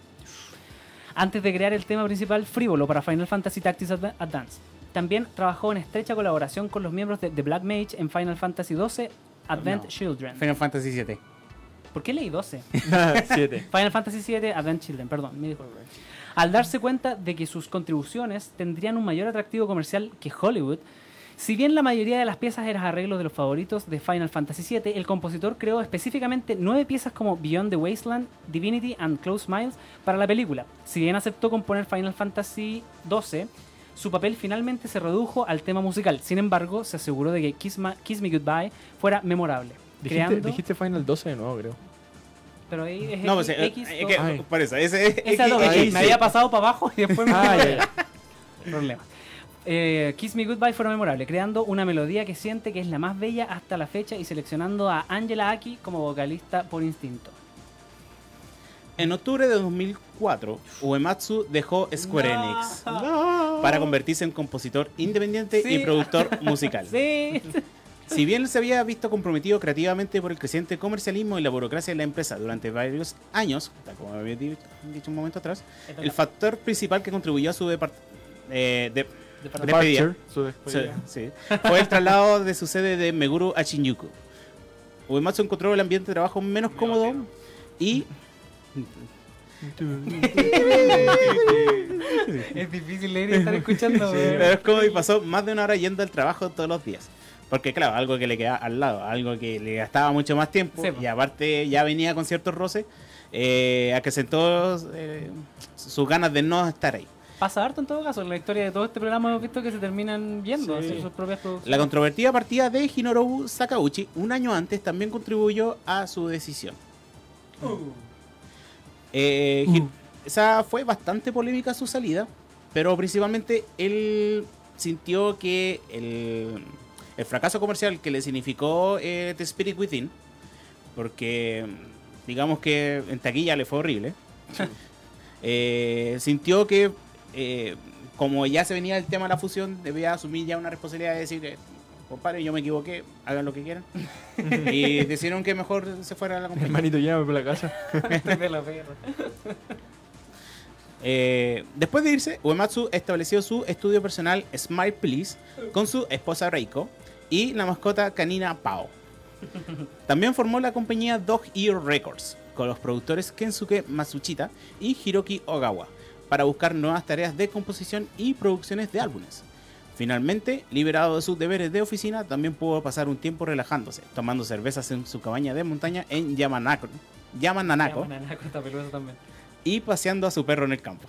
Antes de crear el tema principal frívolo para Final Fantasy Tactics Adva- Advance. También trabajó en estrecha colaboración con los miembros de The Black Mage en Final Fantasy XII Advent No. Children. Final Fantasy VII. ¿Por qué leí 12? Siete. Final Fantasy VII Advent Children, perdón, me dijo. Al darse cuenta de que sus contribuciones tendrían un mayor atractivo comercial que Hollywood, si bien la mayoría de las piezas eran arreglos de los favoritos de Final Fantasy VII, el compositor creó específicamente nueve piezas como Beyond the Wasteland, Divinity and Close Miles para la película. Si bien aceptó componer Final Fantasy XII, su papel finalmente se redujo al tema musical. Sin embargo, se aseguró de que Kiss, Ma- Kiss Me Goodbye fuera memorable. Dijiste, creando, dijiste Final 12 de nuevo, creo. Pero ahí es No, X, pues, eh, X, eh, dos- que- Ay. por eso, ese esa no, X- es que ahí me había pasado para abajo y después me Ah, ya, ya. problema. Eh, Kiss Me Goodbye fuera memorable, creando una melodía que siente que es la más bella hasta la fecha y seleccionando a Angela Aki como vocalista por instinto. En octubre de 2004, Uematsu dejó Square No. Enix para convertirse en compositor independiente Sí. y productor musical. Sí. Si bien se había visto comprometido creativamente por el creciente comercialismo y la burocracia de la empresa durante varios años, tal como había di- dicho un momento atrás, el factor principal que contribuyó a su eh, de- despedida Departure, su sí, despedida. sí, fue el traslado de su sede de Meguro a Shinjuku. Uematsu encontró el ambiente de trabajo menos cómodo y Es difícil leer y estar escuchando. Pero es como y pasó más de una hora yendo al trabajo todos los días. Porque claro, algo que le queda al lado, algo que le gastaba mucho más tiempo Sí, y aparte ya venía con ciertos roces, eh, acrecentó eh, sus ganas de no estar ahí. Pasa harto en todo caso. En la historia de todo este programa hemos visto que se terminan viendo Sí. sus propias producciones. La controvertida partida de Hinorobu Sakauchi un año antes también contribuyó a su decisión. Eh, Hin- Esa fue bastante polémica su salida, pero principalmente él sintió que el, el fracaso comercial que le significó eh, The Spirit Within, porque digamos que en taquilla le fue horrible, eh, sintió que eh, como ya se venía el tema de la fusión, debía asumir ya una responsabilidad de decir, eh, compadre, yo me equivoqué, hagan lo que quieran. y decidieron que mejor se fuera a la compañía. Hermanito, llévame por la casa. La. Eh, después de irse, Uematsu estableció su estudio personal Smile Please con su esposa Reiko y la mascota canina Pao. También formó la compañía Dog Ear Records con los productores Kensuke Matsuchita y Hiroki Ogawa para buscar nuevas tareas de composición y producciones de álbumes. Finalmente, liberado de sus deberes de oficina, también pudo pasar un tiempo relajándose, tomando cervezas en su cabaña de montaña en Yamanako, y paseando a su perro en el campo.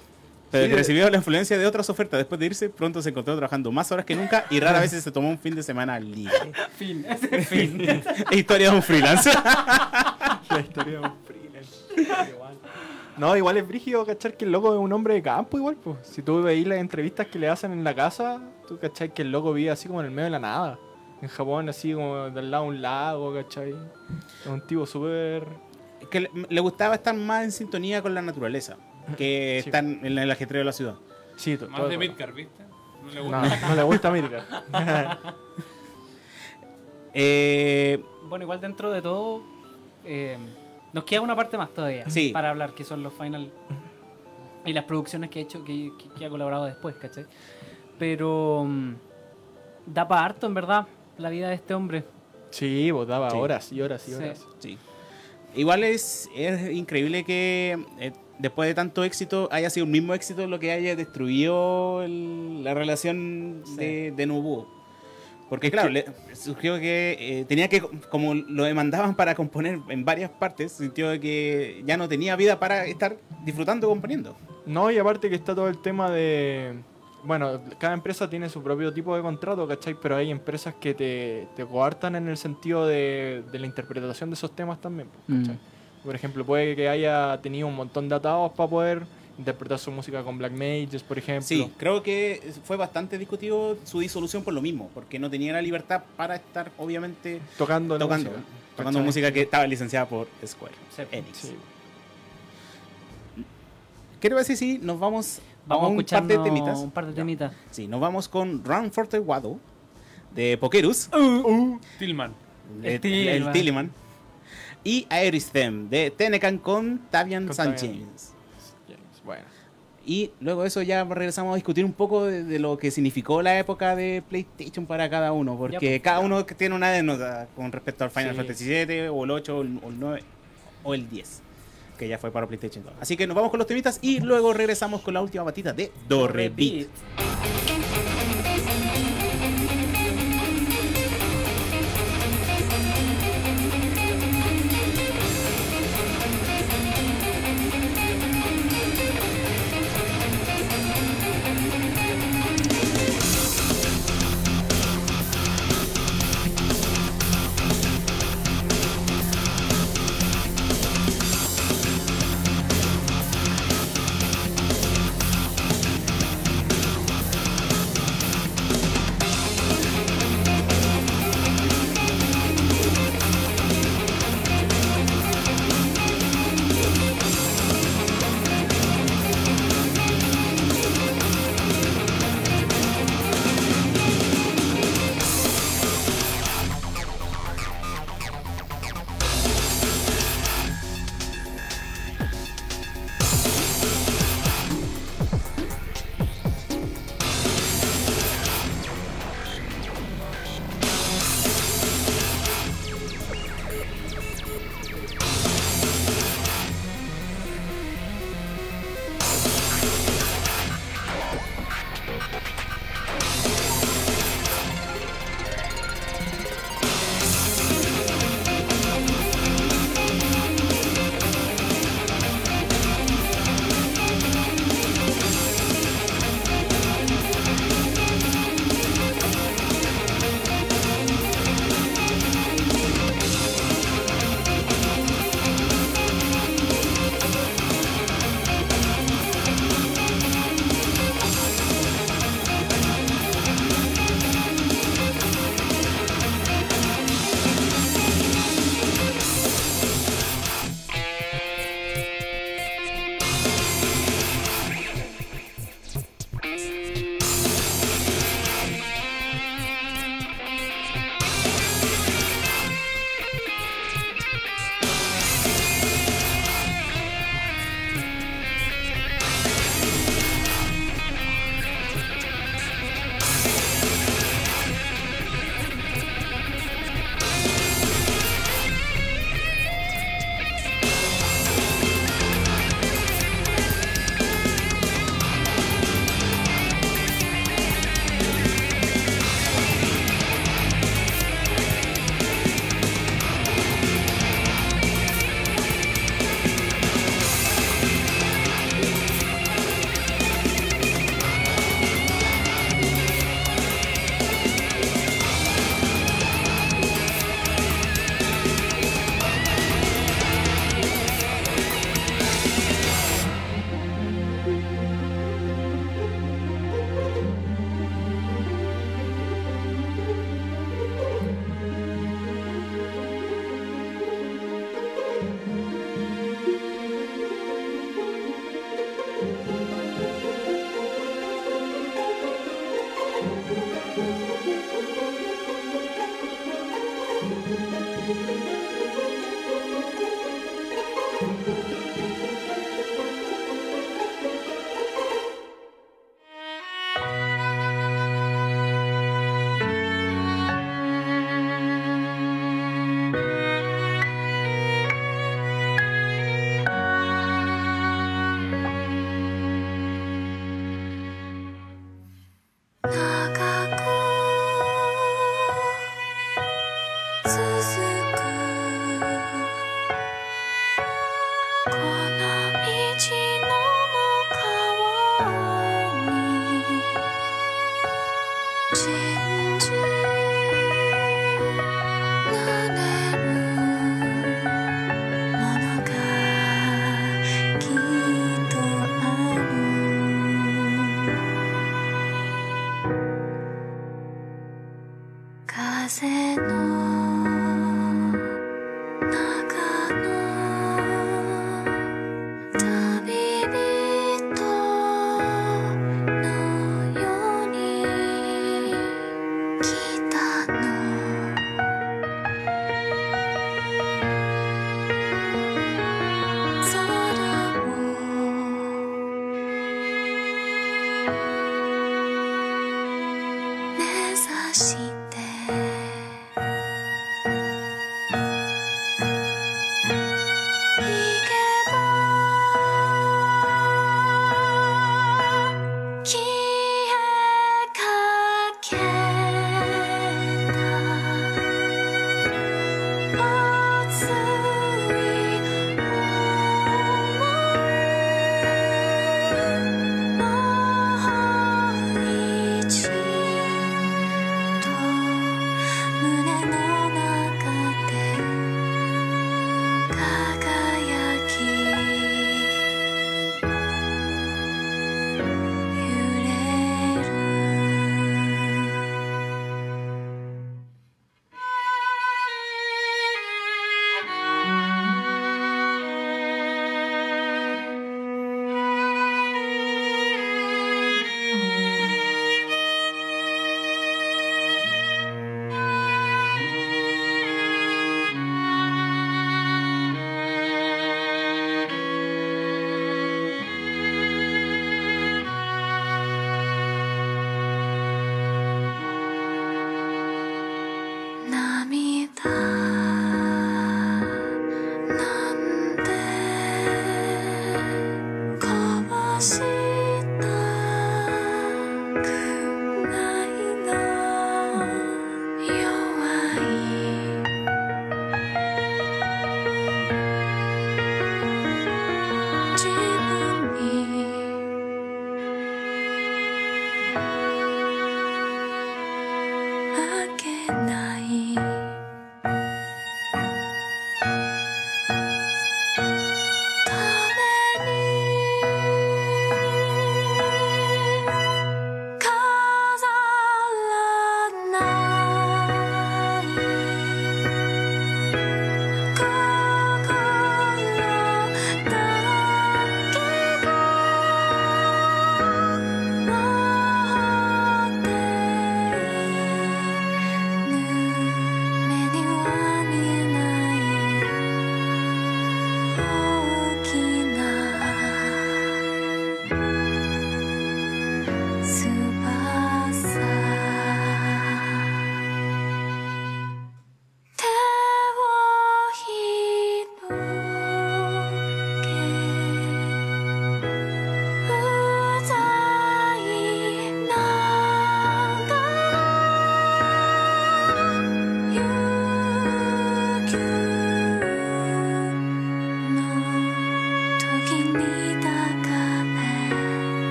Pero Sí, que de- recibió la influencia de otras ofertas después de irse, pronto se encontró trabajando más horas que nunca y rara vez se tomó un fin de semana libre. Fin. Ese es fin. Historia de un freelance. La historia de un freelance. No, igual es brígido cachar que el loco es un hombre de campo igual, pues. Si tú veis las entrevistas que le hacen en la casa, tú cachai que el loco vive así como en el medio de la nada. En Japón, así como del lado de un lago, cachai. Es un tipo súper... que le, le gustaba estar más en sintonía con la naturaleza que Sí. estar en el ajetreo de la ciudad. Sí, Más todo de. Midgar, ¿viste? No le No, gusta. no le gusta América. Eh, Bueno, igual dentro de todo, eh, nos queda una parte más todavía Sí. para hablar, que son los final y las producciones que ha hecho, que, que- que ha colaborado después, ¿cachai? Pero mm, da para harto, en verdad, la vida de este hombre. Sí, pues daba Sí. horas y horas y Sí. horas. sí. Igual es, es increíble que eh, después de tanto éxito haya sido el mismo éxito lo que haya destruido el- la relación Sí. de, de Nobuo. Porque claro, le surgió que eh, tenía que, como lo demandaban para componer en varias partes, sintió que ya no tenía vida para estar disfrutando componiendo. No, y aparte que está todo el tema de... Bueno, cada empresa tiene su propio tipo de contrato, ¿cachai? Pero hay empresas que te, te coartan en el sentido de, de la interpretación de esos temas también, pues, ¿cachai? Por ejemplo, puede que haya tenido un montón de atados para poder interpretar su música con Black Mages, por ejemplo. Sí, creo que fue bastante discutido su disolución por lo mismo, porque no tenía la libertad para estar, obviamente, Tocando, la tocando, música. tocando música que estaba licenciada por Square Enix. Sí. Quiero ver si sí, nos vamos, Vamos a un par escuchar de temitas. un par de Ya. temitas. Sí, nos vamos con Run for the de Pokerus, Tillman. de- El Tillman. el Tillman, y Aeriththem de Tenecan con Tavian Con Sanchez. Tavian. Bueno. Y luego de eso ya regresamos a discutir un poco de, de lo que significó la época de PlayStation para cada uno, porque pues, cada uno que tiene una anécdota con respecto al Final Sí. Fantasy VII, o el 8, o el, o el 9, o el 10, que ya fue para PlayStation 2. Así que nos vamos con los temitas y luego regresamos con la última batita de Dorre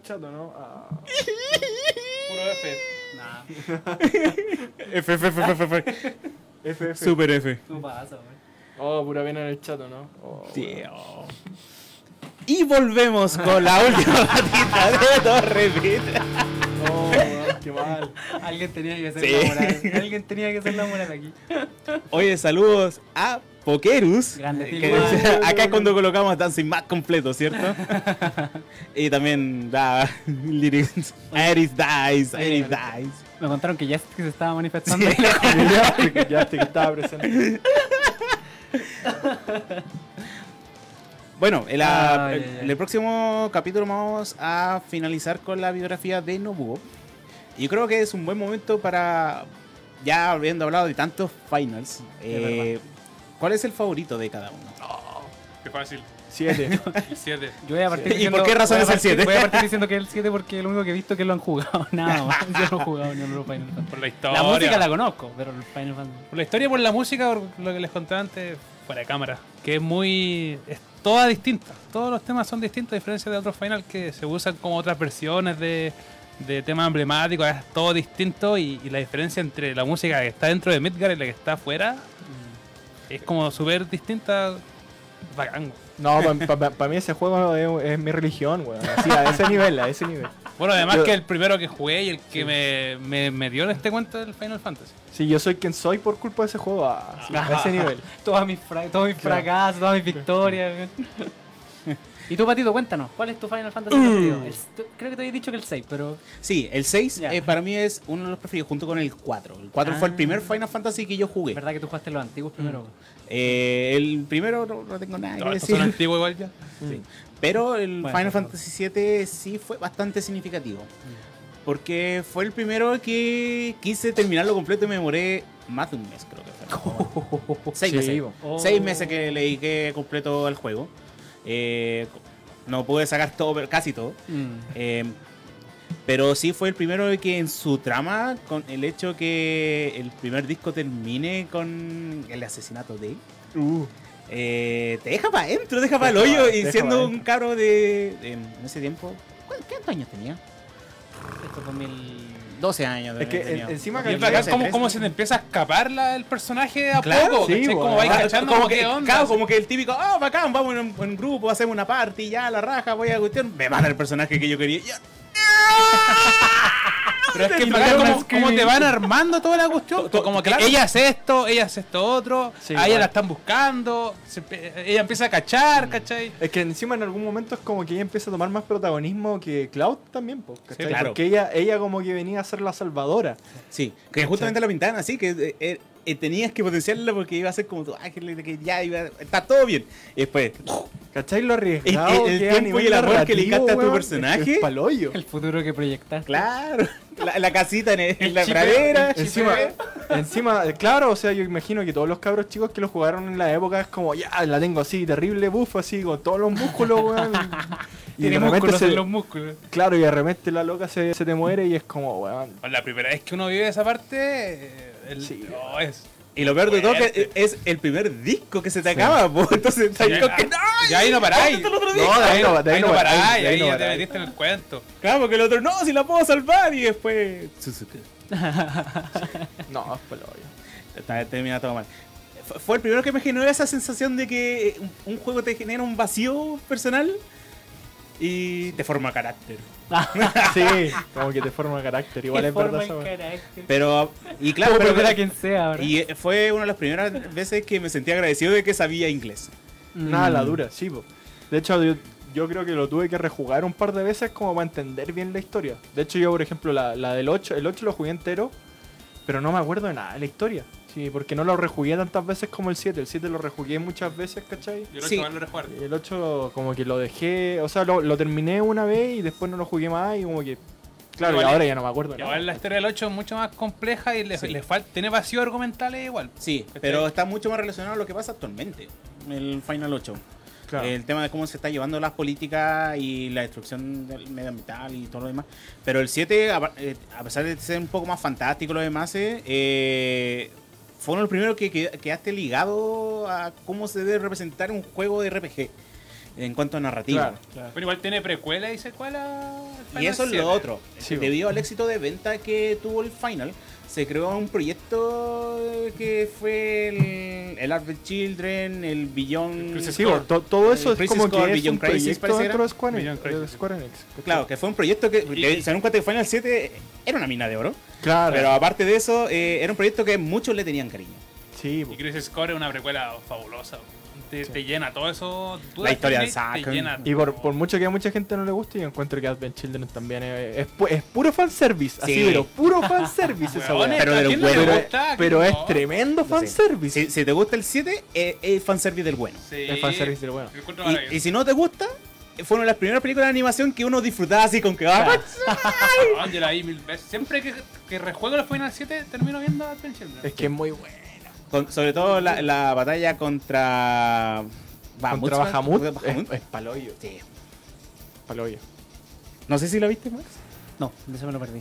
el chat, ¿o ¿no? Ah, Puro F. F, F, F, F, F. F, F. Super F. ¿Cómo pasa, güey? Oh, pura pena en el chat, ¿o ¿no? Oh, Tío. Y volvemos con la última patita de Torrepit. No, weón, qué mal. Alguien tenía que ser Sí. la moral. Alguien tenía que ser la moral aquí. Oye, saludos a Pokerus. Que acá es cuando colocamos Dancing más completo, ¿cierto? y también da lyrics. Iris dies, Iris dies. Me contaron que ya se estaba manifestando. Sí. estaba presente. Bueno, en, la- ay. en el próximo capítulo vamos a finalizar con la biografía de Nobuo. Y creo que es un buen momento para, ya habiendo hablado de tantos finals, eh, ¿cuál es el favorito de cada uno? Qué fácil. Siete. El 7. Yo voy a partir ¿Y diciendo- por qué razón es el siete? Voy a partir diciendo que es el 7 porque es lo único que he visto que lo han jugado. Nada más. Yo no he jugado ni en los Final Fantasy. Por la historia. La música la conozco, pero el Final Fantasy. Por la historia por la música, por lo que les conté antes, fuera de cámara. Que es muy. Es toda distinta. Todos los temas son distintos, a diferencia de otros Final que se usan como otras versiones de, de temas emblemáticos. Es todo distinto y, y la diferencia entre la música que está dentro de Midgar y la que está afuera es como súper distinta. Bacán. No, para mí ese juego es, es mi religión, weón. Así, a ese nivel, a ese nivel. Bueno, además Yo- que el primero que jugué y el que me, me, me dio este cuento del Final Fantasy. Sí, yo soy quien soy por culpa de ese juego, a, ese nivel. Todas mis, fra- todos mis fracasos, todas mis victorias. Y tú, Patito, cuéntanos, ¿cuál es tu Final Fantasy Uh. preferido? El- tú- creo que te había dicho que el 6, pero. Sí, el 6 Ya. eh, para mí es uno de los preferidos, junto con el 4. El 4 fue el Ah. primer Final Fantasy que yo jugué. Es verdad que tú jugaste los antiguos primero. Eh, el primero no, no tengo nada que Todos estos decir. son antiguos igual ya. Sí. Pero el Bueno, Final Fantasy 7 sí fue bastante significativo. Porque fue el primero que quise terminarlo completo y me demoré más de un mes, creo que fue. Seis Sí, meses. bo. Oh. Seis meses que le dediqué completo al juego. Eh, no pude sacar todo, pero casi todo. Mm. Eh, pero sí fue el primero que en su trama, con el hecho que el primer disco termine con el asesinato de él, Uh, eh, te deja para adentro, deja para el hoyo. Y siendo un cabro de, de- En ese tiempo. ¿cu- ¿Qué años tenía? Esto fue mil. 12 años. de Es que en- encima Y que es como, se te empieza a escapar la- el personaje a Claro, poco, Como vais Ah, cachando como que, qué onda. claro, como que el típico, ah, bacán, vamos en un, en grupo, hacemos una party, ya, la raja, voy a cuestión. Me manda el personaje que yo quería. ya. Pero es que bacán como, como te van armando toda la cuestión. To- to- como que claro. ella hace esto, ella hace esto otro, Sí, a ella igual. la están buscando, se ella empieza a cachar, ¿cachai? Es que encima en algún momento es como que ella empieza a tomar más protagonismo que Cloud también, po, ¿cachai? claro. Porque ella, ella como que venía a ser la salvadora. Sí, que justamente la pintaban así, que eh, eh, tenías que potenciarla porque iba a ser como tu ángel, de que ya iba, está todo bien. Y después, ¿Cachai? Lo El- arriesgado el tiempo y el amor que le capta a tu personaje. es paloyo. El futuro que proyectaste. claro, la, la casita en, en El la chipeo, pradera. el Encima, encima, eh, claro, o sea, yo imagino que todos los cabros chicos que lo jugaron en la época es como, ya, la tengo así, terrible buff, así, con todos los músculos, weón. Y Tiene de músculos se- en los músculos. Claro, y de repente la loca se, se te muere y es como, weón. La primera vez que uno vive esa parte, eh, el, Sí. no, es, Y lo peor de todo que es el primer disco que se te acaba, po. entonces ya, que ahí no paráis. No, de ahí no, de ahí no paráis, ahí no ya te metiste en el cuento. Claro, porque el otro, no, si la puedo salvar. Y después. No, es paloyo. Está- Termina todo mal. Fue- el primero que me generó esa sensación de que un, un juego te genera un vacío personal y te forma carácter. Sí, como que te forma carácter, igual es verdad. Pero, y claro, pero, a quien sea ahora. y fue una de las primeras veces que me sentí agradecido de que sabía inglés. Nada, Mm. la dura, sí, po. De hecho, yo, yo creo que lo tuve que rejugar un par de veces como para entender bien la historia. De hecho, yo, por ejemplo, la, la del 8, el 8 lo jugué entero, pero no me acuerdo de nada de la historia. Sí, porque no lo rejugué tantas veces como el 7. El 7 lo rejugué muchas veces, ¿cachai? Yo Sí. lo rejugar. Y el 8 como que lo dejé, o sea, lo, lo terminé una vez y después no lo jugué más y como que... Claro, y ahora ya no me acuerdo. Igual nada. la historia del 8 es mucho más compleja y le, Sí. le falta, tiene vacíos argumentales igual. Sí, ¿Cachai? pero está mucho más relacionado a lo que pasa actualmente. El Final 8. Claro. El tema de cómo se está llevando las políticas y la destrucción del medioambiental y todo lo demás. Pero el 7, a, eh, a pesar de ser un poco más fantástico lo demás, eh, eh, fue uno de los primeros que, que quedaste ligado a cómo se debe representar un juego de RPG en cuanto a narrativa. Claro, claro. Pero igual tiene precuela y secuela. el Y eso es 7. lo otro. Sí, Debido al éxito de venta que tuvo el Final, se creó un proyecto que fue el, el Advent Children, el Beyond. Sí, to- todo eso es Crisis como Core, que es Beyond un Crisis, proyecto dentro de Square Beyond Enix. de Crisis. Square Enix. Claro, que fue un proyecto que Y- que y- se cuenta que Final 7 era una mina de oro. Claro. Pero aparte de eso, eh, era un proyecto que muchos le tenían cariño. sí. Y Crisis Core es una precuela fabulosa. Te, te llena todo eso. tú La historia del llena Y por, por mucho que a mucha gente no le guste, yo encuentro que Advent Children también es, es, pu- es puro fanservice. Así, Sí. pero puro fanservice esa weá. Pero ¿a del quién no le bueno. Pero, es tremendo Sí. fanservice. Si, si te gusta el 7, eh, es fanservice del bueno. Sí. Es fanservice del bueno. Y, si no te gusta, fue una de las primeras películas de animación que uno disfrutaba así con que la veces. Siempre que, que rejuego el Final 7, termino viendo Advent Children. Es que es muy bueno. Con- sobre todo la, la batalla contra. Contra Bahamut, Bahamut Bahamut. es, es paloyo. Sí. Paloyo. No sé si la viste, Max. No, de eso me lo perdí.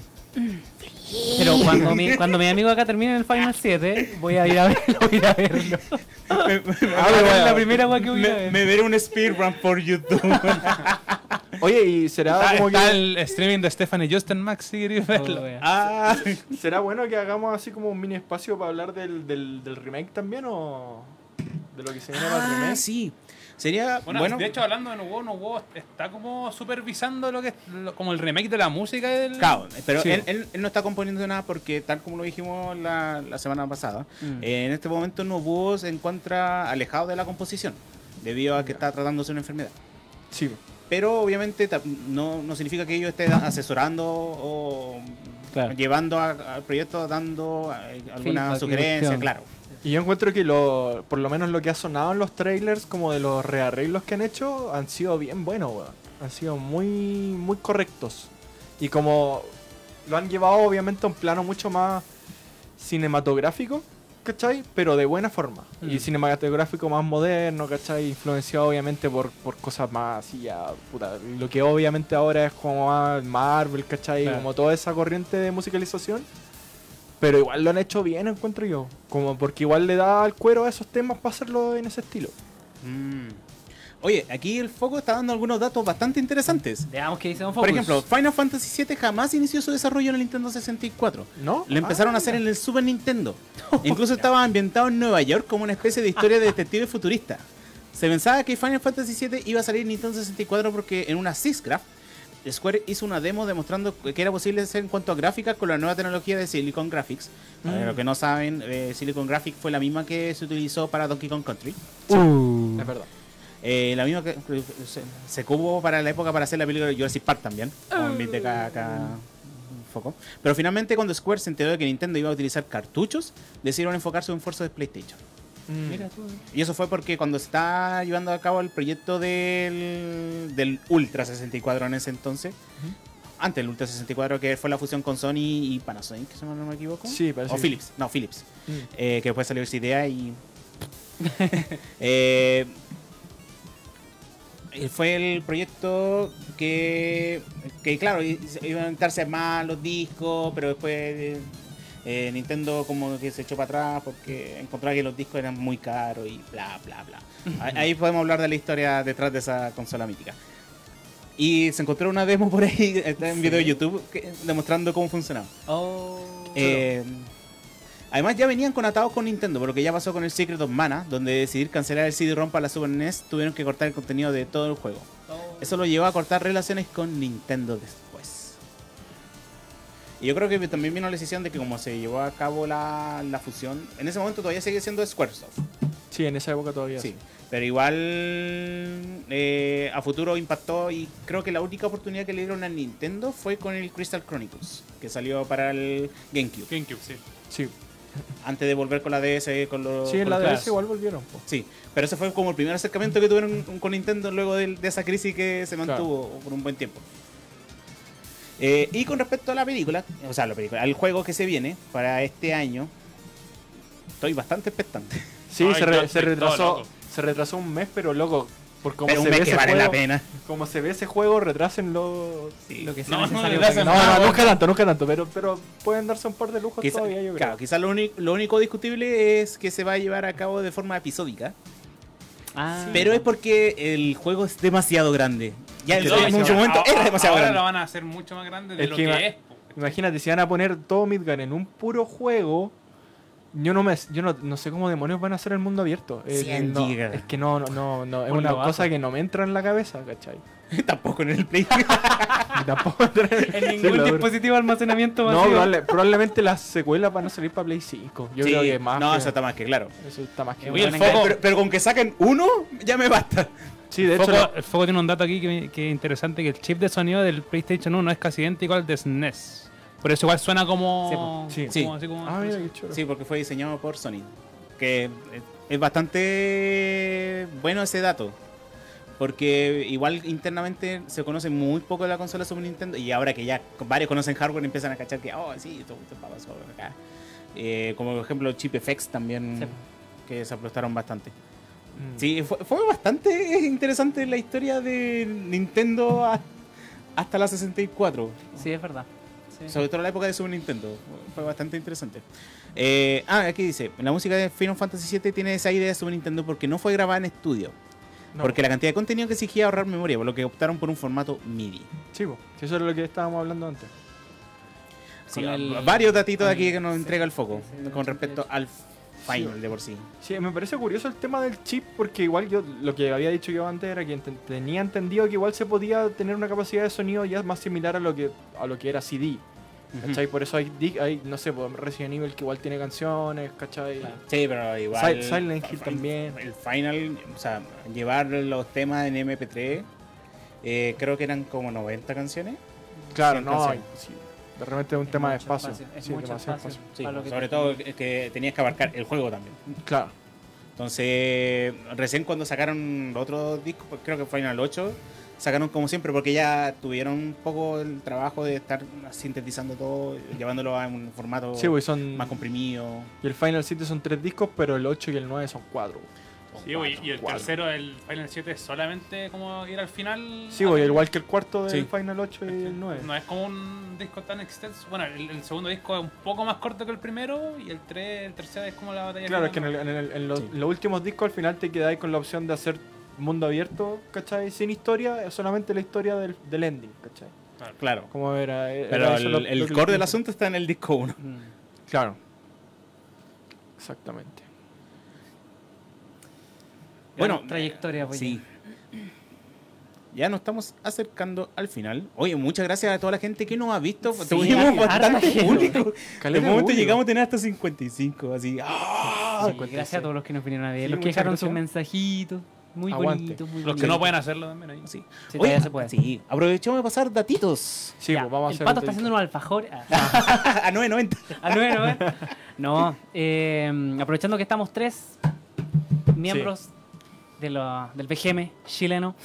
Pero cuando mi, cuando mi amigo acá termine el Final 7, voy a ir a verlo. Voy a a verlo. me, me- Ah, bueno, la primera que voy a ver. me veré un speedrun por YouTube. Oye, y será Está, como está que. el streaming de Stephanie Justin Max, si queréis verlo. Oh, wea. ah, ¿Será bueno que hagamos así como un mini espacio para hablar del, del, del remake también o de lo que se viene para el Ah, remake? sí. Sería. Bueno, Bueno, de hecho, hablando de Nuevo, Nuevo está como supervisando lo que es lo- como el remake de la música del. Claro, pero Sí. él, él- él no está componiendo nada porque, tal como lo dijimos la, la semana pasada, Mm. eh, en este momento Nobuo se encuentra alejado de la composición debido a que está tratándose una enfermedad. Sí. Pero obviamente no, no significa que ellos estén asesorando o Claro. llevando al proyecto, dando eh, alguna Feedback sugerencia, claro. Y yo encuentro que lo, por lo menos lo que ha sonado en los trailers, como de los rearreglos que han hecho, han sido bien buenos, weón. Han sido muy, muy correctos. Y como lo han llevado obviamente a un plano mucho más cinematográfico, ¿cachai? Pero de buena forma. Y Mm. cinematográfico más moderno, ¿cachai? Influenciado obviamente por, por cosas más así ya, puta. Lo que obviamente ahora es como más Marvel, ¿cachai? Claro. Como toda esa corriente de musicalización. Pero igual lo han hecho bien, encuentro yo. Como porque igual le da al cuero a esos temas para hacerlo en ese estilo. Mm. Oye, aquí el foco está dando algunos datos bastante interesantes. Veamos qué dice Don Por Focus. ejemplo, Final Fantasy VII jamás inició su desarrollo en el Nintendo 64. ¿No? Lo empezaron a hacer en el Super Nintendo. Incluso estaba ambientado en Nueva York como una especie de historia de detective futurista. Se pensaba que Final Fantasy VII iba a salir en Nintendo 64 porque en una Sysgraph, Square hizo una demo demostrando que era posible hacer en cuanto a gráficas con la nueva tecnología de Silicon Graphics. Para los que no saben, eh, Silicon Graphics fue la misma que se utilizó para Donkey Kong Country. Es verdad. Eh, la misma que se, se cubo para la época para hacer la película de Jurassic Park también. Invite acá, acá foco. Pero finalmente cuando Square se enteró de que Nintendo iba a utilizar cartuchos, decidieron enfocarse en un esfuerzo de PlayStation. Mm. Y eso fue porque cuando se está llevando a cabo el proyecto del, del Ultra 64 en ese entonces, antes del Ultra 64 que fue la fusión con Sony y Panasonic, si no me equivoco. Sí, parece O que- Philips, no, Philips. Mm. Eh, que después salió esa idea y. Eh, eh, fue el proyecto que, que claro, iban a inventarse más los discos, pero después eh, eh, Nintendo como que se echó para atrás porque encontraba que los discos eran muy caros y bla, bla, bla. Ahí- podemos hablar de la historia detrás de esa consola mítica. Y se encontró una demo por ahí, está en video de YouTube, que- demostrando cómo funcionaba. Oh. Eh, además ya venían conatados con Nintendo, por lo que ya pasó con el Secret of Mana, donde decidir cancelar el CD-ROM para la Super NES, tuvieron que cortar el contenido de todo el juego. Eso lo llevó a cortar relaciones con Nintendo después. Y yo creo que también vino la decisión de que como se llevó a cabo la, la fusión, en ese momento todavía sigue siendo Squaresoft. Sí, en esa época todavía. Sí, pero igual eh, a futuro impactó y creo que la única oportunidad que le dieron a Nintendo fue con el Crystal Chronicles, que salió para el GameCube. GameCube, sí. Sí, Antes de volver con la DS, con los. sí en la DS igual volvieron. po. Sí, pero ese fue como el primer acercamiento que tuvieron con Nintendo luego de, de esa crisis que se mantuvo por un buen tiempo. Eh, y con respecto a la película, o sea, la película, al juego que se viene para este año, estoy bastante expectante. Sí, Ay, se, re- se todo retrasó se retrasó un mes, pero loco, por cómo Pero un se ve que ese vale juego, la pena. como se ve ese juego, retrásenlo. Lo que sea No, no, necesario No, no, nunca tanto, nunca tanto, pero, pero pueden darse un par de lujos Quizá- todavía, yo creo. claro, quizás lo, único- lo único discutible es que se va a llevar a cabo de forma episódica. Ah, Pero es porque el juego es demasiado grande. Ya en, que en demasiado- su momento ahora, era demasiado ahora grande. lo van a hacer mucho más grande de Es lo que que, es. Imagínate, si van a poner todo Midgar en un puro juego, yo no me yo no, no sé cómo demonios van a hacer el mundo abierto. Eh, 100 no, gigas. es que no, no, no, no, es una cosa que no me entra en la cabeza, ¿cachai? Tampoco en el Play. Tampoco en ningún dispositivo de almacenamiento No, masivo. probable- probablemente las secuelas van a salir para Play 5. Yo Sí, creo que más. No, que- eso está más que claro. eso está más que el claro. Pero, pero con que saquen uno, ya me basta. Sí, de hecho, Foco- la- el Foco tiene un dato aquí que, que es interesante, que el chip de sonido del PlayStation 1 es casi idéntico al de SNES. Por eso igual suena como... Sí, Sí. como así como- Ah, mira qué chulo. Sí, porque fue diseñado por Sony. Que es bastante bueno ese dato. Porque igual internamente se conoce muy poco de la consola Super Nintendo. Y ahora que ya varios conocen hardware, empiezan a cachar que, oh, sí, esto, esto pasó acá. Eh, como por ejemplo Chip FX también, Sí. que se aplastaron bastante. Mm. Sí, fue, fue bastante interesante la historia de Nintendo a- hasta la 64. Sí, es verdad. Sí. Sobre todo en la época de Super Nintendo. Fue bastante interesante. Eh, ah, aquí dice, la música de Final Fantasy VII tiene esa idea de Super Nintendo porque no fue grabada en estudio. No. Porque la cantidad de contenido que exigía ahorrar memoria, por lo que optaron por un formato MIDI. Sí, eso es lo que estábamos hablando antes. Sí, el- varios datitos con aquí que nos entrega el foco sí, sí, con respecto al Final de por sí. Sí, me parece curioso el tema del chip porque igual yo lo que había dicho yo antes era que tenía entendido que igual se podía tener una capacidad de sonido ya más similar a lo que a lo que era CD. ¿Cachai? Por eso hay, hay no sé, pues, Resident Evil que igual tiene canciones, ¿cachai? Claro. Sí, pero igual. Sil- Silent Hill el- también. El Final, o sea, llevar los temas en MP3, eh, creo que eran como 90 canciones. Claro, no, canciones. sí. De repente es un Es tema de espacio. espacio, es Sí, mucho espacio. espacio. Sí, sobre te- todo que tenías que abarcar el juego también. Claro. Entonces, recién cuando sacaron los otros discos, pues creo que Final 8, sacaron como siempre, porque ya tuvieron un poco el trabajo de estar sintetizando todo, llevándolo a un formato Sí, pues son. más comprimido. Y el Final 7 son tres discos, pero el 8 y el 9 son cuatro. Sí, güey, y el Cuatro. tercero, el Final 7, es solamente como ir al final. Sí, güey, igual que el cuarto del Sí. Final 8 y el 9. No es como un disco tan extenso. Bueno, el, el segundo disco es un poco más corto que el primero y el, tres, el tercero es como la batalla Claro, es que en, el- en el- en los, Sí. los últimos discos al final te quedáis con la opción de hacer mundo abierto, ¿cachai? Sin historia, solamente la historia del, del ending, ¿cachai? Claro. Como era, era Pero el, lo- el lo core del asunto está en el disco 1. Mm. Claro. Exactamente. Bueno, Gran trayectoria, pues, Sí. Ya nos estamos acercando al final. Oye, muchas gracias a toda la gente que nos ha visto. Sí, Tuvimos bastante público. De momento llegamos a tener hasta 55. Así. ¡ah! Sí, 56. gracias a todos los que nos vinieron a ver, Sí, los que dejaron sus mensajitos. Muy Aguante. bonitos, muy Los que no pueden hacerlo también ahí. Sí. Sí, Oye, todavía se puede. sí, aprovechemos de pasar datitos. Sí, Ya, pues vamos a el hacer pato el está haciendo unos alfajores. Ah, a 9.90. a nueve, ¿no? ves? No, eh, aprovechando que estamos tres miembros de lo- del BGM chileno,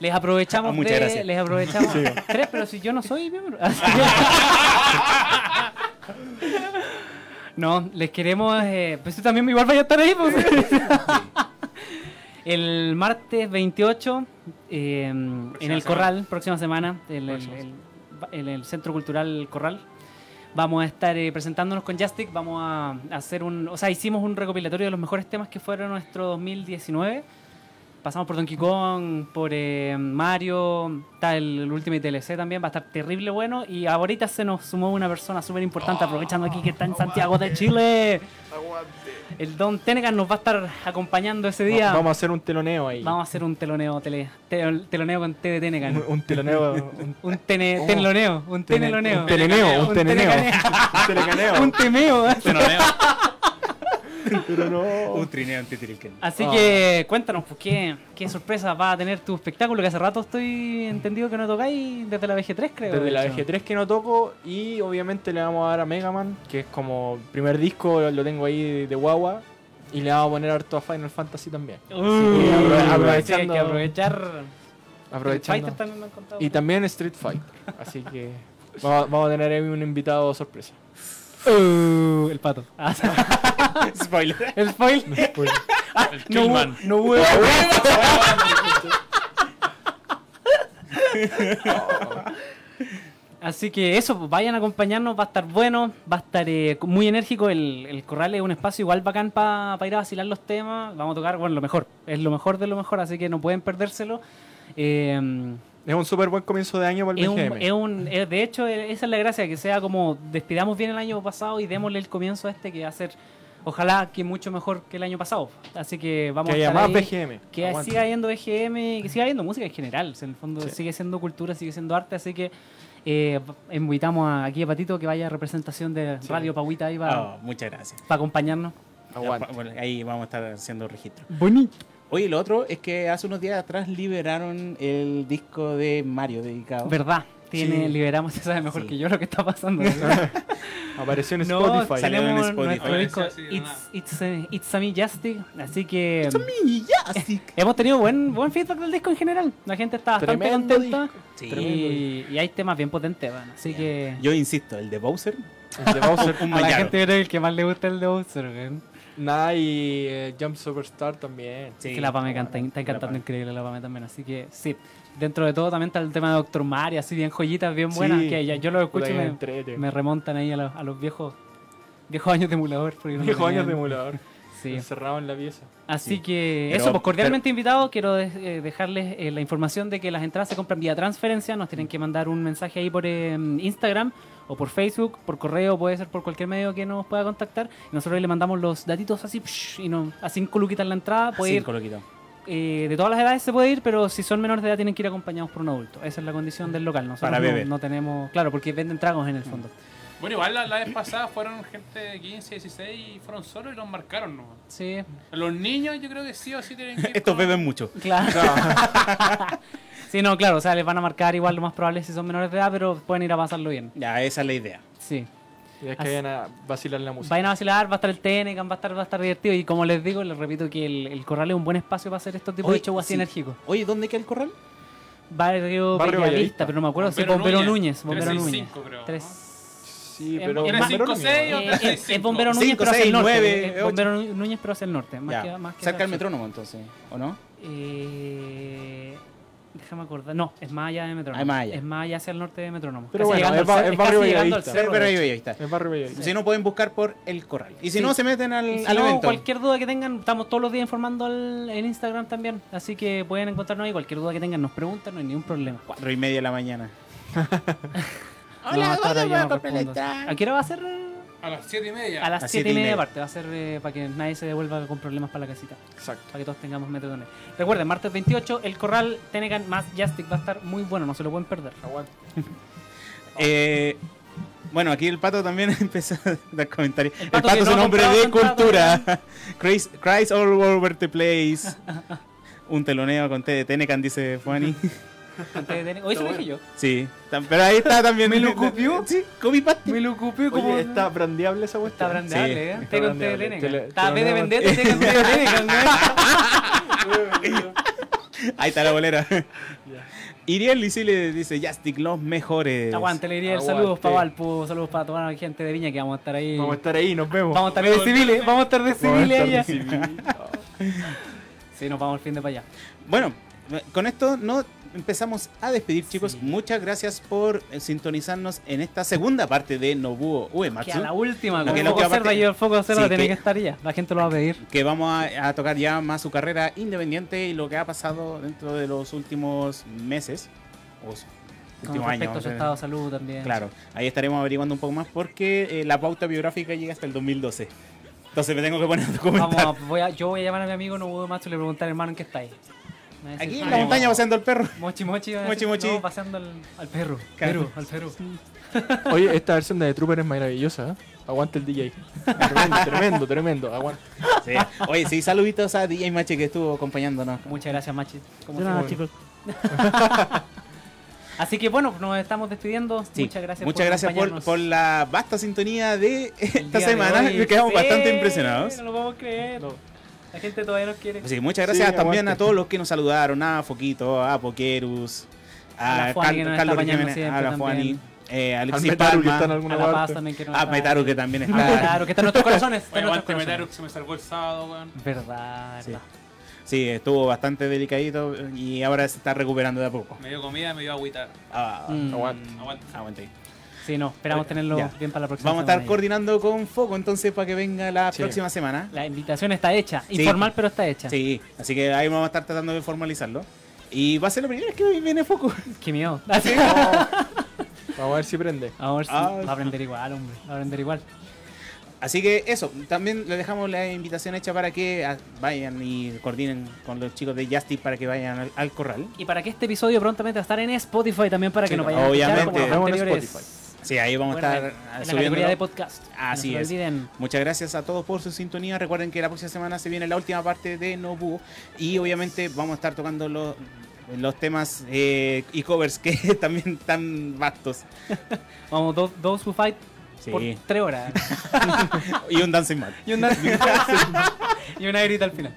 les aprovechamos Ah, muchas de- gracias. les aprovechamos tres, pero si yo no soy miembro. No, les queremos, eh, pues tú también igual vaya a estar ahí. pues. El martes 28 eh, en el semana. Corral, próxima semana, el- el- Próxima el- en el Centro Cultural Corral. Vamos a estar eh, presentándonos con Justic, vamos a hacer un... O sea, hicimos un recopilatorio de los mejores temas que fueron nuestro 2019. Pasamos por Donkey Kong, por eh, Mario, está el, el Ultimate DLC también, va a estar terrible bueno. Y ahorita se nos sumó una persona súper importante, aprovechando aquí que está en Santiago de Chile. El Don Tenegan nos va a estar acompañando ese día. Vamos a hacer un teloneo ahí. Vamos a hacer un teloneo, tele, tel- teloneo con T de Tenegan. un, un teloneo. un, Un tene, teneloneo, un teneloneo. un teleneo, un tenecaneo. Un telecaneo. Un temeo. Pero no. Un trineo antitilken. Así Ah. que cuéntanos, pues, ¿qué, qué sorpresa va a tener tu espectáculo, que hace rato estoy entendido que no tocáis desde la VG3, creo. Desde de la hecho. VG3 que no toco y obviamente le vamos a dar a Mega Man, que es como el primer disco, lo tengo ahí de guagua. Y le vamos a poner harto a Final Fantasy también. Uh, sí, aprovechando- hay que aprovechar. Aprovechando. También lo han contado. Y también Street Fighter. Así que vamos, vamos a tener ahí un invitado sorpresa. Uh, el pato. Ah, Spoiler. el spoil. El No hubo, Killman. no hubo. Así que eso, vayan a acompañarnos, va a estar bueno, va a estar eh, muy enérgico. El, el corral es un espacio igual bacán para ir a vacilar los temas. Vamos a tocar, bueno, lo mejor, es lo mejor de lo mejor, así que no pueden perdérselo. Eh, Es un súper buen comienzo de año para el es un, BGM. es un- es- de hecho, eh, esa es la gracia, que sea como despidamos bien el año pasado y démosle el comienzo a este que va a ser, ojalá que mucho mejor que el año pasado. Así que vamos que a haya estar más ahí. BGM. Que Aguante. siga habiendo BGM, que siga habiendo música en general. o sea, en el fondo Sí. sigue siendo cultura, sigue siendo arte, así que eh, invitamos a- aquí a Patito que vaya a representación de Radio Pauita ahí para Oh, muchas gracias. acompañarnos. Aguante. Ya, bueno, ahí vamos a estar haciendo registro. Bonito. Oye, lo otro es que hace unos días atrás liberaron el disco de Mario dedicado. ¿Verdad? Tiene, Sí. liberamos, se sabe mejor Sí. que yo lo que está pasando. Apareció en no, Spotify. salió en Spotify. disco It's, It's, eh, It's a Me Justic, así que Y ya, así. hemos tenido buen buen feedback del disco en general. La gente está bastante Tremendo contenta. Sí. Y, y hay temas bien potentes, bueno, así que Yo insisto, el de Bowser. El de Bowser. Un a la gente que el que más le gusta el de Bowser, weón. Nada, y eh, Jump Superstar también. Sí. Es que la Pame canta, está encantando increíble la Pame también, así que sí. Dentro de todo también está el tema de Doctor Mario, así bien joyitas, bien buenas, Sí. que ya yo lo escucho y me, entrete. me remontan ahí a, los- a los viejos viejos años de emulador. porque no Viejos años de emulador. Sí. Encerrado en la pieza. Así Sí. que Pero- eso, pues cordialmente invitados. Quiero de- eh, dejarles eh, la información de que las entradas se compran vía transferencia. Nos tienen que mandar un mensaje ahí por eh, Instagram o por Facebook, por correo, puede ser por cualquier medio que nos pueda contactar. Y nosotros le mandamos los datitos así, psh, y no, a 5 luquitas la entrada. Puede ir, Cinco quitó. eh, de todas las edades se puede ir, pero si son menores de edad tienen que ir acompañados por un adulto. Esa es la condición del local. Nosotros Para no, beber. no tenemos, claro, porque venden tragos en el fondo. Bueno, igual la, la vez pasada fueron gente de 15, 16 y fueron solos y los marcaron, ¿no? Sí, Los niños yo creo que sí o sí tienen que ir Estos con- beben mucho. claro. sí, no, claro, o sea, les van a marcar igual lo más probable si son menores de edad, pero pueden ir a pasarlo bien. Ya, esa es la idea. Sí. Y es que Así- vayan a vacilar la música. Vayan a vacilar, va a estar el Tenecan, va a estar, va a estar divertido. Y como les digo, les repito que el, el corral es un buen espacio para hacer estos tipos Oye, de shows así sí. enérgicos. Oye, ¿dónde queda el corral? Barrio, Barrio Bellavista, pero no me acuerdo si Bombero Bombero Núñez. Núñez. Bombero Núñez. 365 creo, ¿no? Sí, Es- pero. es Bombero más- cinco, Núñez, seis, ¿no? o Eh, tres, es, seis, es. Bombero Núñez, Cinco, pero hacia seis, el norte. nueve, Es. Bombero Núñez, pero hacia el norte. Más Ya, que, más que cerca hacia el el sur. metrónomo entonces, ¿o no? Eh, Déjame acordar. No, es más allá de Metrónomo. Ah, es más allá. Es más allá hacia el norte de Metrónomo. Pero Casi bueno, llegando es ba- es barrio Bellavista. El barrio Bellavista. Si no, pueden buscar por el corral. Y si Sí. no, se meten al, Y si al no, evento. cualquier duda que tengan, estamos todos los días informando al- en Instagram también. Así que pueden encontrarnos ahí. Cualquier duda que tengan, nos preguntan, no hay ningún problema. Cuatro y media de la mañana. No respondo. ¿A qué hora va a ser? A las 7 y media. A las A 7 siete y y media aparte. Va a ser eh, para que nadie se devuelva con problemas para la casita. Exacto. Para que todos tengamos él. Recuerden, martes 28, el corral Tenecan más Justic va a estar muy bueno, no se lo pueden perder. Aguanta. Eh, bueno, aquí el pato también empezó a dar comentarios. El El pato pato, que es no un hombre de cultura. Cries- Cries all over the place. un teloneo con té de Tenecan, dice Fuani. Antes de tener- Hoy se lo dije yo. Sí, tam- pero ahí está también. ¿Me lo copió? Sí, copy paste. Me lo ocupé como. Oye, ¿está brandeable esa Está cuestión? brandeable, Sí, ¿eh? está Té con té de brandeable. Está B de vendetta, té con. Ahí está la bolera. Iriel Lisi le dice Justic, los mejores. Aguante, le diría el Aguante. saludos para Valpo, saludos para toda la gente de Viña que vamos a estar ahí. Vamos a estar ahí, nos vemos. Vamos a estar de civiles, vamos a estar de civiles allá. civil. Sí, nos vamos al fin de para allá. Bueno, con esto no empezamos a despedir, chicos. Muchas gracias por eh, sintonizarnos en esta segunda parte de Nobuo Que Uematsu. a la última, que- que aparte- cerda y el foco Sí, tiene que- que estar ya. La gente lo va a pedir. que vamos a, a tocar ya más su carrera independiente y lo que ha pasado dentro de los últimos meses o Con respecto a su eh, estado de salud también. Claro, ahí estaremos averiguando un poco más porque eh, la pauta biográfica llega hasta el 2012. Entonces me tengo que poner a documentar. Vamos voy a- yo voy a llamar a mi amigo Nobuo Matsu y le preguntar, hermano, ¿en qué estáis? Aquí en "Ah, la montaña paseando al perro. Mochi mochi, Mochi, mochi. no, paseando al, al perro. Perro, al perro. Oye, esta versión de The Trooper es maravillosa, ¿eh? Aguante el DJ. Tremendo, tremendo, tremendo. Aguante. Sí. Oye, sí, saluditos a DJ Machi que estuvo acompañándonos. Muchas gracias, Machi. Como De nada, siempre. chicos. Así que bueno, nos estamos despidiendo. Sí, Muchas gracias Muchas gracias por, acompañarnos por la vasta sintonía de esta de semana. hoy. Quedamos Sí, bastante impresionados. No lo podemos creer. No. La gente todavía nos quiere. Así que muchas gracias Sí, también aguante. a todos los que nos saludaron, a Foquito, a Pokerus, A a, Carlos Jiménez, a la. Fuani, eh, a Al Alexis Metaru que está en Palma, alguna a La Paz parte. también que nos a está- Metaru que también está. Claro, que está en nuestros corazones. Está Oye, en nuestros. Metaru, que se me salvó el sábado, weón. Verdad, Sí. verdad. Sí, estuvo bastante delicadito y ahora se está recuperando de a poco. Me dio comida, me dio agüita. Ah, Mm. Aguante. Aguante. aguante ahí. Sí, no, esperamos tenerlo Ya. bien para la próxima Vamos a estar semana ya. coordinando con Foco entonces para que venga la Sí. próxima semana. La invitación está hecha. Sí. Informal, pero está hecha. Sí, así que ahí vamos a estar tratando de formalizarlo. Y va a ser la primera vez que viene Foco. Qué miedo. Vamos a ver si prende. A ver si Ah, va a aprender igual, hombre. Va a aprender igual. Así que eso, también le dejamos la invitación hecha para que ah, vayan y coordinen con los chicos de Justice para que vayan al, al corral. Y para que este episodio prontamente va a estar en Spotify también para que Sí, nos vayan a escuchar obviamente. como los anteriores. Sí, ahí vamos Bueno, a estar en la subiendo. categoría de podcast. Así no es. Muchas gracias a todos por su sintonía. Recuerden que la próxima semana se viene la última parte de Nobu. Y obviamente vamos a estar tocando los, los temas eh, y covers que también están vastos. Vamos, dos, dos Foo Fight Sí. por tres horas. y un Dancing Mat. y, una, y una grita al final.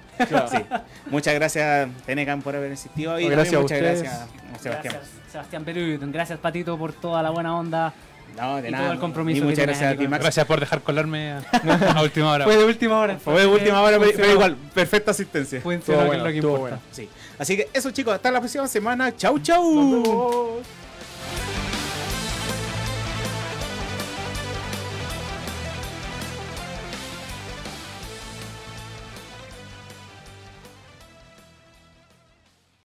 Sí. Muchas gracias, Tenecan, por haber existido. Y gracias a muchas ustedes. gracias, Sebastián. Gracias, Sebastián Perú. Gracias, Patito, por toda la buena onda. No, de Y nada. todo el compromiso Y muchas gracias a ti, Max. Gracias por dejar colarme a, a última hora. Fue de última hora. Fue de última hora, pero, pero igual, perfecta asistencia. Es bueno, lo que estuvo importa. bueno. Sí. Así que eso, chicos, hasta la próxima semana. Chau, chau. Nos vemos.